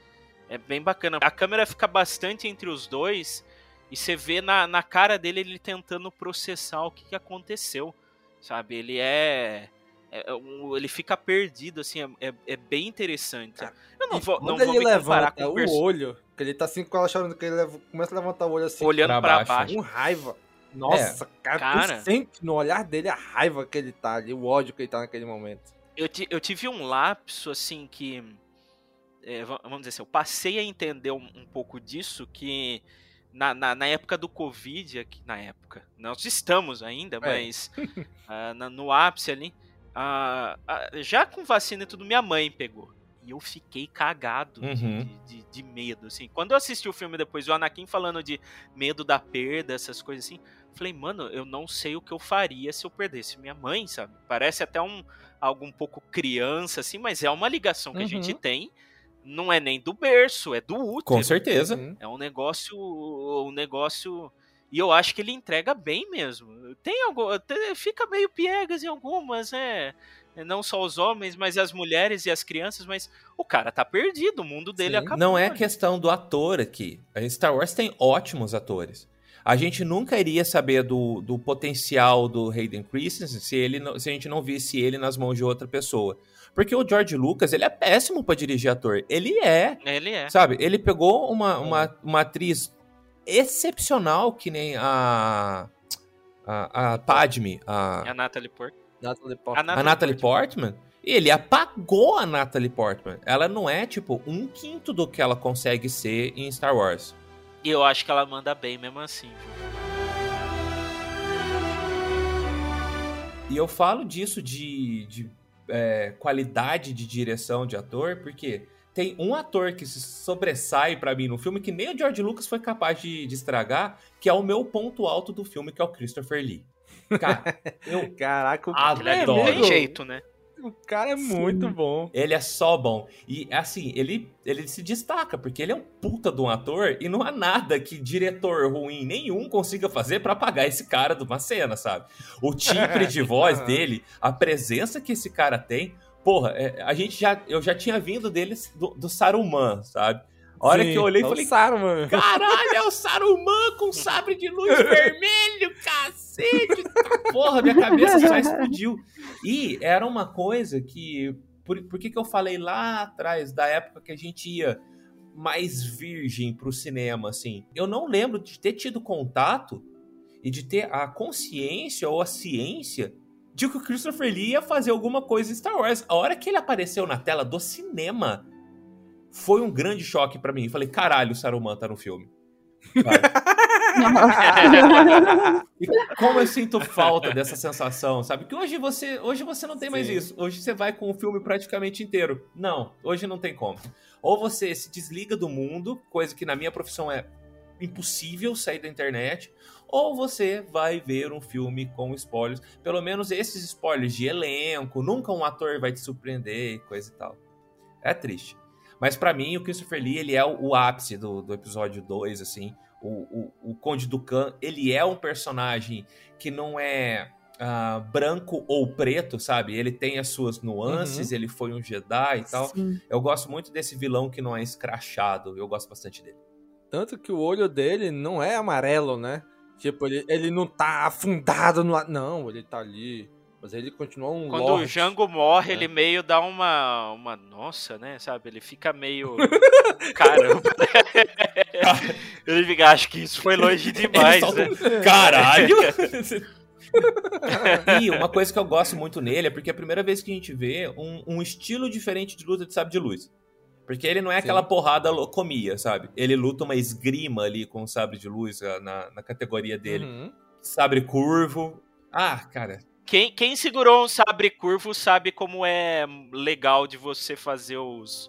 é bem bacana. A câmera fica bastante entre os dois e você vê na, na cara dele ele tentando processar o que, que aconteceu, sabe? Ele é. É um- ele fica perdido, assim, é, é, é bem interessante. Eu não vou, não vou me comparar com o olho, que ele tá assim com ela chorando, que ele leva- começa a levantar o olho assim. Olhando Pra pra baixo. baixo. Com raiva. Nossa, cara, Cara. tu sente no olhar dele a raiva que ele tá ali, o ódio que ele tá naquele momento. eu, eu tive um lapso, assim, que. é, va- vamos dizer assim, eu passei a entender um, um pouco disso, que na, na, na época do Covid, aqui, na época, nós estamos ainda, mas ah, na- no ápice ali, ah, ah, já com vacina e tudo, minha mãe pegou. E eu fiquei cagado de- Uhum. de, de, de medo, assim. Quando eu assisti o filme depois, o Anakin falando de medo da perda, essas coisas assim, falei, mano, eu não sei o que eu faria se eu perdesse minha mãe, sabe? Parece até um algo um pouco criança, assim, mas é uma ligação que a gente Uhum. tem. Não é nem do berço, é do útero. Com certeza. Uhum. É um negócio. Um negócio. E eu acho que ele entrega bem mesmo. Tem algo. Fica meio piegas em algumas, é. Não só os homens, mas as mulheres e as crianças, mas o cara tá perdido, o mundo dele acabou. Não é ali. questão do ator aqui. A Star Wars tem ótimos atores. A gente nunca iria saber do, do potencial do Hayden Christensen se, ele, se a gente não visse ele nas mãos de outra pessoa. Porque o George Lucas, ele é péssimo pra dirigir ator. Ele é. Ele é. Sabe? Ele pegou uma, uma, uma atriz excepcional, que nem a. A, a Padme, a, A Natalie Portman. Natalie a Natalie Portman. E ele apagou a Natalie Portman. Ela não é, tipo, um quinto do que ela consegue ser em Star Wars. E eu acho que ela manda bem mesmo assim, viu? E eu falo disso de, de, é, qualidade de direção de ator, porque tem um ator que se sobressai pra mim no filme que nem o George Lucas foi capaz de, de estragar, que é o meu ponto alto do filme, que é o Christopher Lee. Cara, eu Caraca, o adoro. cara é mesmo. jeito, né? O cara é muito bom. Ele é só bom. E assim, ele, ele se destaca, porque ele é um puta de um ator e não há nada que diretor ruim nenhum consiga fazer pra apagar esse cara de uma cena, sabe? O timbre de voz dele, a presença que esse cara tem. Porra, é, a gente já. Eu já tinha vindo deles do, do Saruman, sabe? A hora Sim, que eu olhei é o falei. Saruman. Caralho, é o Saruman com sabre de luz vermelho, cacete! Porra, minha cabeça já explodiu. E era uma coisa que. Por, por que, que eu falei lá atrás, da época que a gente ia mais virgem pro cinema, assim? Eu não lembro de ter tido contato e de ter a consciência ou a ciência de que o Christopher Lee ia fazer alguma coisa em Star Wars. A hora que ele apareceu na tela do cinema foi um grande choque pra mim. Eu falei, caralho, o Saruman tá no filme. E como eu sinto falta dessa sensação, sabe? Que hoje você, hoje você não tem mais Sim. isso. Hoje você vai com o filme praticamente inteiro. Não, hoje não tem como. Ou você se desliga do mundo, coisa que na minha profissão é impossível sair da internet, ou você vai ver um filme com spoilers. Pelo menos esses spoilers de elenco, nunca um ator vai te surpreender e coisa e tal. É triste. Mas pra mim, o Christopher Lee, ele é o, o ápice do, do episódio 2, assim. O, o, o Conde Dukan, ele é um personagem que não é ah, branco ou preto, sabe? Ele tem as suas nuances, ele foi um Jedi e tal. Sim. Eu gosto muito desse vilão que não é escrachado, eu gosto bastante dele. Tanto que o olho dele não é amarelo, né? Tipo, ele, ele não tá afundado no. ar- Não, ele tá ali. Mas ele continua um Quando lorde. o Jango morre, né? ele meio dá uma. uma nossa, né? Sabe? Ele fica meio. Caramba. ele fica, acho que isso foi longe demais, né? Caralho! e uma coisa que eu gosto muito nele é porque é a primeira vez que a gente vê um, um estilo diferente de luta de sabre de luz. Porque ele não é aquela porrada locomia, sabe? Ele luta uma esgrima ali com o sabre de luz ah, na, na categoria dele. Uhum. Sabre curvo. Ah, cara. Quem, quem segurou um sabre curvo sabe como é legal de você fazer os,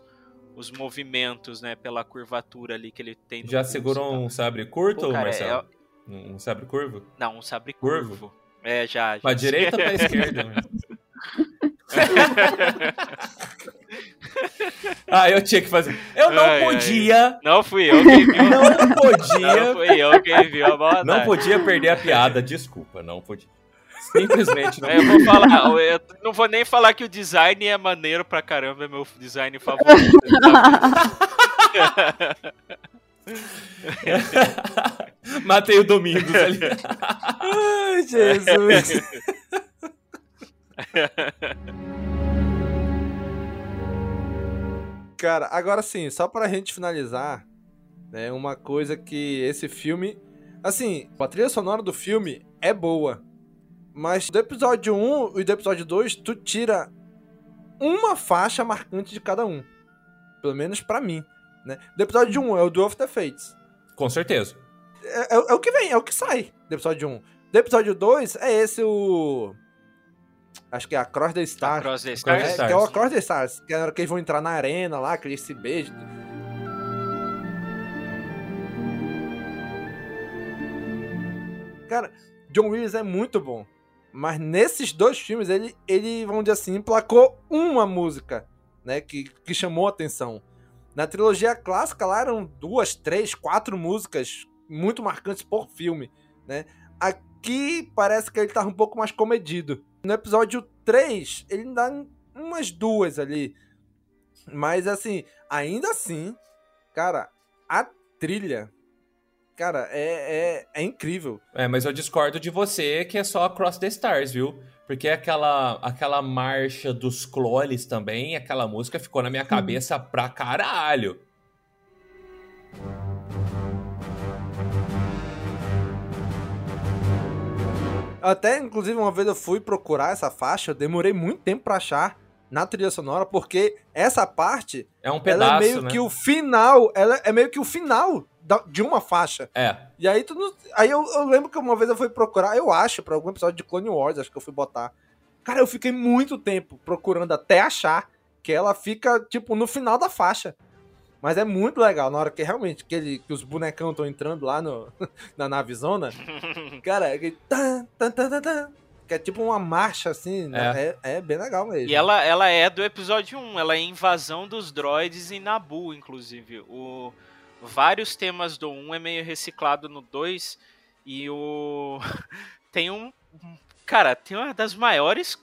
os movimentos, né? Pela curvatura ali que ele tem. no Já pulso segurou tal. um sabre curto, Pô, cara, Marcelo? Um um sabre curvo? Não, um sabre Curvo? curvo. É, já. já. Pra direita ou pra esquerda? ah, eu tinha que fazer. Eu não Ai, podia. ai. Não fui eu quem viu. Não podia. Não fui eu quem viu a maldade. Não podia perder a piada, desculpa, não podia. Simplesmente não Eu vou falar, eu não vou nem falar que o design é maneiro pra caramba, é meu design favorito. Matei o Domingos ali. Ai, Jesus. Cara, agora sim, só pra gente finalizar, né, uma coisa que esse filme, assim, a trilha sonora do filme é boa, mas do episódio 1 e do episódio 2, tu tira uma faixa marcante de cada um. Pelo menos pra mim, né? Do episódio 1 é o Duel of the Fates. Com certeza. É, é- é o que vem, é o que sai do episódio 1. Do episódio 2 é esse o. Acho que é Across the Stars. Across the É, Stars. que é o Across the Stars. Que é na hora que eles vão entrar na arena lá, que eles se beijam. Cara, John Williams é muito bom. Mas nesses dois filmes, ele, ele vamos dizer assim, emplacou uma música, né? Que, que chamou a atenção. Na trilogia clássica, lá eram duas, três, quatro músicas muito marcantes por filme, né? Aqui parece que ele tava um pouco mais comedido. No episódio 3, ele dá umas duas ali. Mas assim, ainda assim, cara, a trilha, cara, é, é, é incrível. É, mas eu discordo de você que é só Across the Stars, viu? Porque aquela, aquela marcha dos clones também, aquela música ficou na minha cabeça pra caralho. Até, inclusive, uma vez eu fui procurar essa faixa, eu demorei muito tempo pra achar na trilha sonora, porque essa parte É um ela pedaço, é meio né? que o final, ela é meio que o final da- de uma faixa. É. E aí tu não- aí eu, eu lembro que uma vez eu fui procurar, eu acho, pra algum episódio de Clone Wars, acho que eu fui botar. Cara, eu fiquei muito tempo procurando até achar que ela fica, tipo, no final da faixa. Mas é muito legal, na hora que realmente que, ele, que os bonecão estão entrando lá no, na navezona. cara, é aquele tan, tan, tan, tan, tan, que é tipo uma marcha assim, né? é. é bem legal mesmo. E ela, ela é do episódio 1, ela é invasão dos droids em Nabu, inclusive. O, vários temas do 1 é meio reciclado no 2 e o tem um cara, tem uma das maiores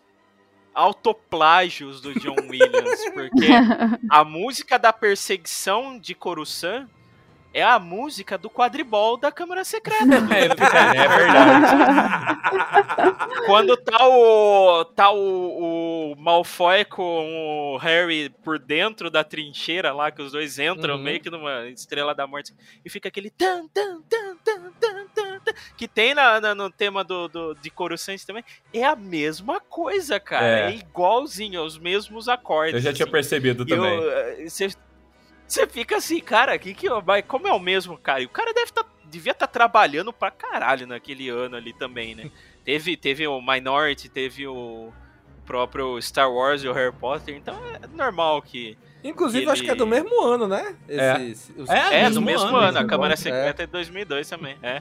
autoplágios do John Williams, porque a música da perseguição de Coruscant é a música do quadribol da Câmara Secreta. É, é verdade. Quando tá o tá o, o Malfoy com o Harry por dentro da trincheira lá, que os dois entram Uhum. meio que numa estrela da morte, e fica aquele tan, tan, tan, tan, tan, que tem na, na- no tema do, do, de Coruscant também, é a mesma coisa, cara. É. É, igualzinho, é os mesmos acordes. Eu já tinha assim. percebido E também. eh, Você você fica assim, cara, que que, mas como é o mesmo, cara? E o cara deve tá, devia estar trabalhando pra caralho naquele ano ali também, né? teve, teve o Minority, teve o próprio Star Wars e o Harry Potter, então é normal que. Inclusive, que acho que é do mesmo ano, né? É. Esse- os- É, mesmo do mesmo ano, ano, a Câmara ano, Secreta é de 2002 também, é.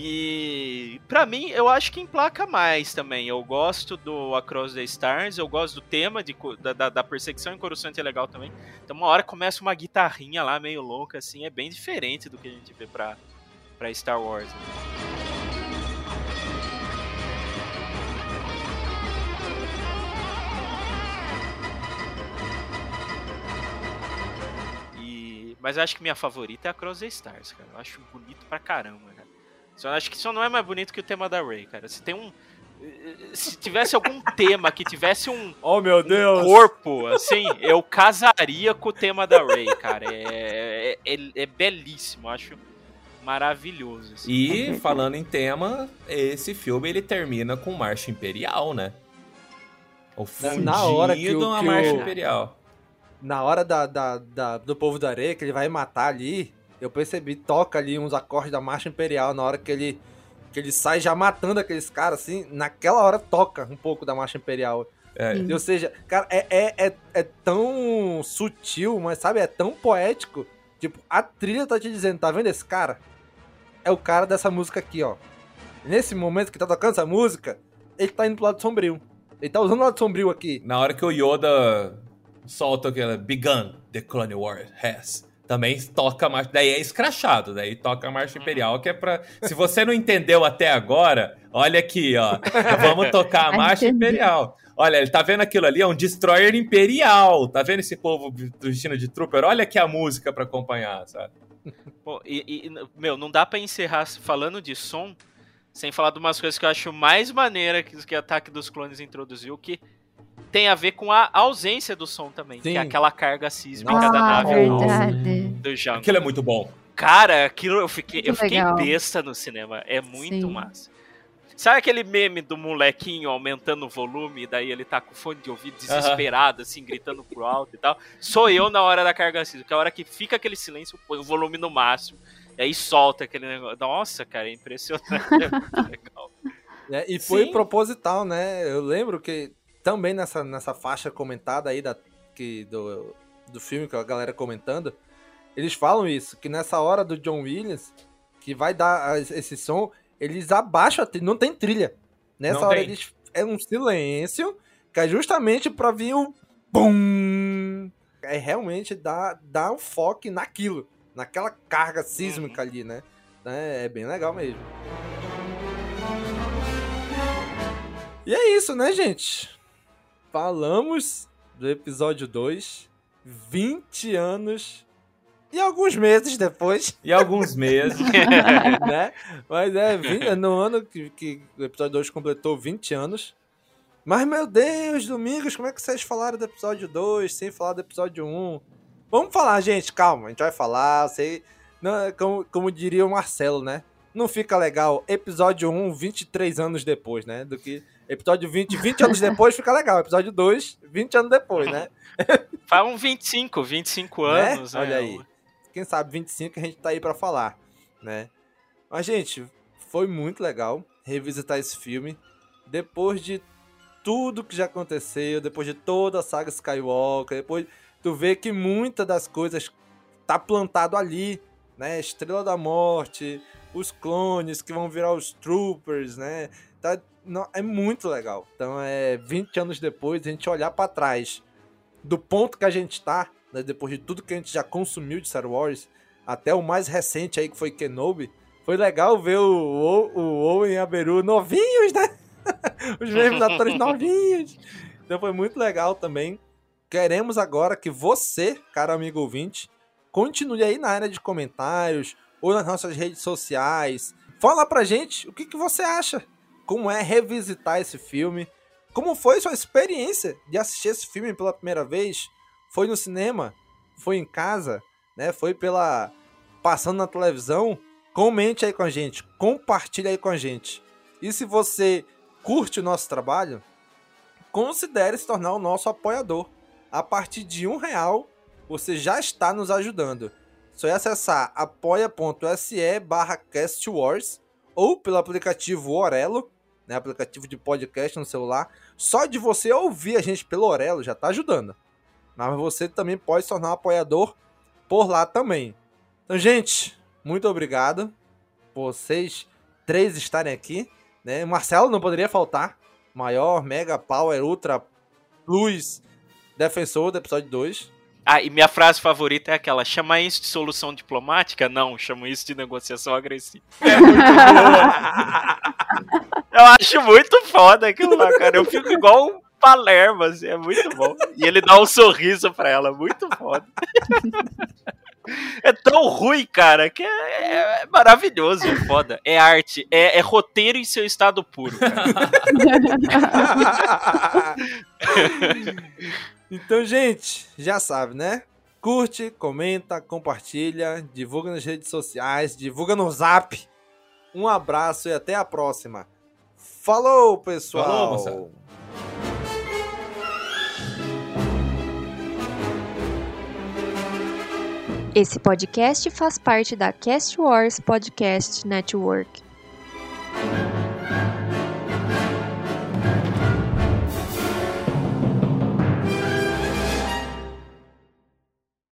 E pra mim, eu acho que emplaca mais também. Eu gosto do Across the Stars, eu gosto do tema de, da, da, perseguição em Coruscant é legal também. Então uma hora começa uma guitarrinha lá meio louca, assim, é bem diferente do que a gente vê pra, pra Star Wars. né? Mas eu acho que minha favorita é a Cross the Stars, cara. Eu acho bonito pra caramba, Só acho que só não é mais bonito que o tema da Ray, cara. Se tem um. Se tivesse algum tema que tivesse um, Oh, meu um Deus! corpo, assim, eu casaria com o tema da Ray, cara. É, é, é- é belíssimo, eu acho maravilhoso. assim. E falando em tema, esse filme ele termina com Marcha Imperial, né? O fundido Na hora que o- a que Marcha o- Imperial. Na hora da, da- da- do povo da areia, que ele vai matar ali, eu percebi, toca ali uns acordes da Marcha Imperial, na hora que ele, que ele sai já matando aqueles caras, assim, naquela hora toca um pouco da Marcha Imperial. É. Ou seja, cara, é, é, é, é tão sutil, mas sabe, é tão poético. Tipo, a trilha tá te dizendo, tá vendo esse cara? É o cara dessa música aqui, ó. Nesse momento que tá tocando essa música, ele tá indo pro lado sombrio. Ele tá usando o lado sombrio aqui. Na hora que o Yoda solta aquela Begun, the Clone War has. Também toca a marcha. Daí é escrachado, daí toca a marcha imperial, que é pra. Se você não entendeu até agora, olha aqui, ó. Vamos tocar a marcha imperial. Olha, ele tá vendo aquilo ali, é um destroyer imperial. Tá vendo esse povo vestindo de trooper? Olha aqui a música para acompanhar, sabe? Pô, e, e, meu, não dá para encerrar falando de som sem falar de umas coisas que eu acho mais maneira que, que Ataque dos Clones introduziu, que tem a ver com a ausência do som também, Sim. que é aquela carga sísmica ah, da nave verdade. do Jango. Aquilo é muito bom. Cara, aquilo eu fiquei, eu fiquei besta no cinema. É muito Sim. massa. Sabe aquele meme do molequinho aumentando o volume, e daí ele tá com fone de ouvido desesperado, assim, gritando pro alto e tal? Sou eu na hora da carga sísmica, é a hora que fica aquele silêncio, põe o volume no máximo, e aí solta aquele negócio. Nossa, cara, é impressionante. é muito legal. É, e foi Sim. proposital, né? Eu lembro que também nessa, nessa faixa comentada aí da, que, do, do filme, que a galera comentando, eles falam isso, que nessa hora do John Williams, que vai dar esse som, eles abaixam a trilha, não tem trilha. Nessa não hora tem. eles é um silêncio, que é justamente pra vir o bum. É realmente dar, dar um foco naquilo, naquela carga sísmica ali, né? É, é bem legal mesmo. E é isso, né, gente? Falamos do episódio 2, 20 anos e alguns meses depois. E alguns meses. né? Mas é, 20, é no ano que, que o episódio 2 completou 20 anos. Mas, meu Deus, Domingos, como é que vocês falaram do episódio 2 sem falar do episódio 1? Vamos falar, gente, calma, a gente vai falar, sei. Não, como, como diria o Marcelo, né? Não fica legal episódio 1 23 anos depois, né? Do que episódio 20, 20 anos depois fica legal. Episódio 2, 20 anos depois, né? Faz um 25, 25 né? anos. Né? Olha aí quem sabe 25 a gente tá aí para falar, né? Mas, gente, foi muito legal revisitar esse filme. Depois de tudo que já aconteceu, depois de toda a saga Skywalker, depois tu vê que muitas das coisas tá plantado ali, né? Estrela da Morte, os clones que vão virar os Troopers, né? Tá, não, é muito legal. Então, é 20 anos depois, a gente olhar para trás do ponto que a gente tá né, depois de tudo que a gente já consumiu de Star Wars, até o mais recente aí que foi Kenobi, foi legal ver o, o, o Owen e a Beru novinhos, né? Os mesmos atores novinhos. Então foi muito legal também. Queremos agora que você, cara amigo ouvinte, continue aí na área de comentários ou nas nossas redes sociais. Fala pra gente o que, que você acha. Como é revisitar esse filme? Como foi sua experiência de assistir esse filme pela primeira vez? foi no cinema, foi em casa, né? Foi pela passando na televisão, comente aí com a gente, compartilhe aí com a gente. E se você curte o nosso trabalho, considere se tornar o nosso apoiador. A partir de um real, você já está nos ajudando. Só é acessar apoia.se barra castwars ou pelo aplicativo Orelo, né, aplicativo de podcast no celular. Só de você ouvir a gente pelo Orelo já está ajudando. Mas você também pode se tornar um apoiador por lá também. Então, gente, muito obrigado por vocês três estarem aqui. Né? Marcelo não poderia faltar. Maior, mega, power, ultra, plus, defensor do episódio 2. Ah, e minha frase favorita é aquela: chama isso de solução diplomática? Não, chama isso de negociação agressiva. É muito boa. Eu acho muito foda aquilo lá, cara. Eu fico igual Palermo, assim, é muito bom. E ele dá um sorriso pra ela, muito foda. É tão ruim, cara, que é, é maravilhoso, é foda. É arte, é, é, roteiro em seu estado puro. então, gente, já sabe, né? Curte, comenta, compartilha, divulga nas redes sociais, divulga no zap. Um abraço e até a próxima. Falou, pessoal! Falou, Esse podcast faz parte da Cast Wars Podcast Network.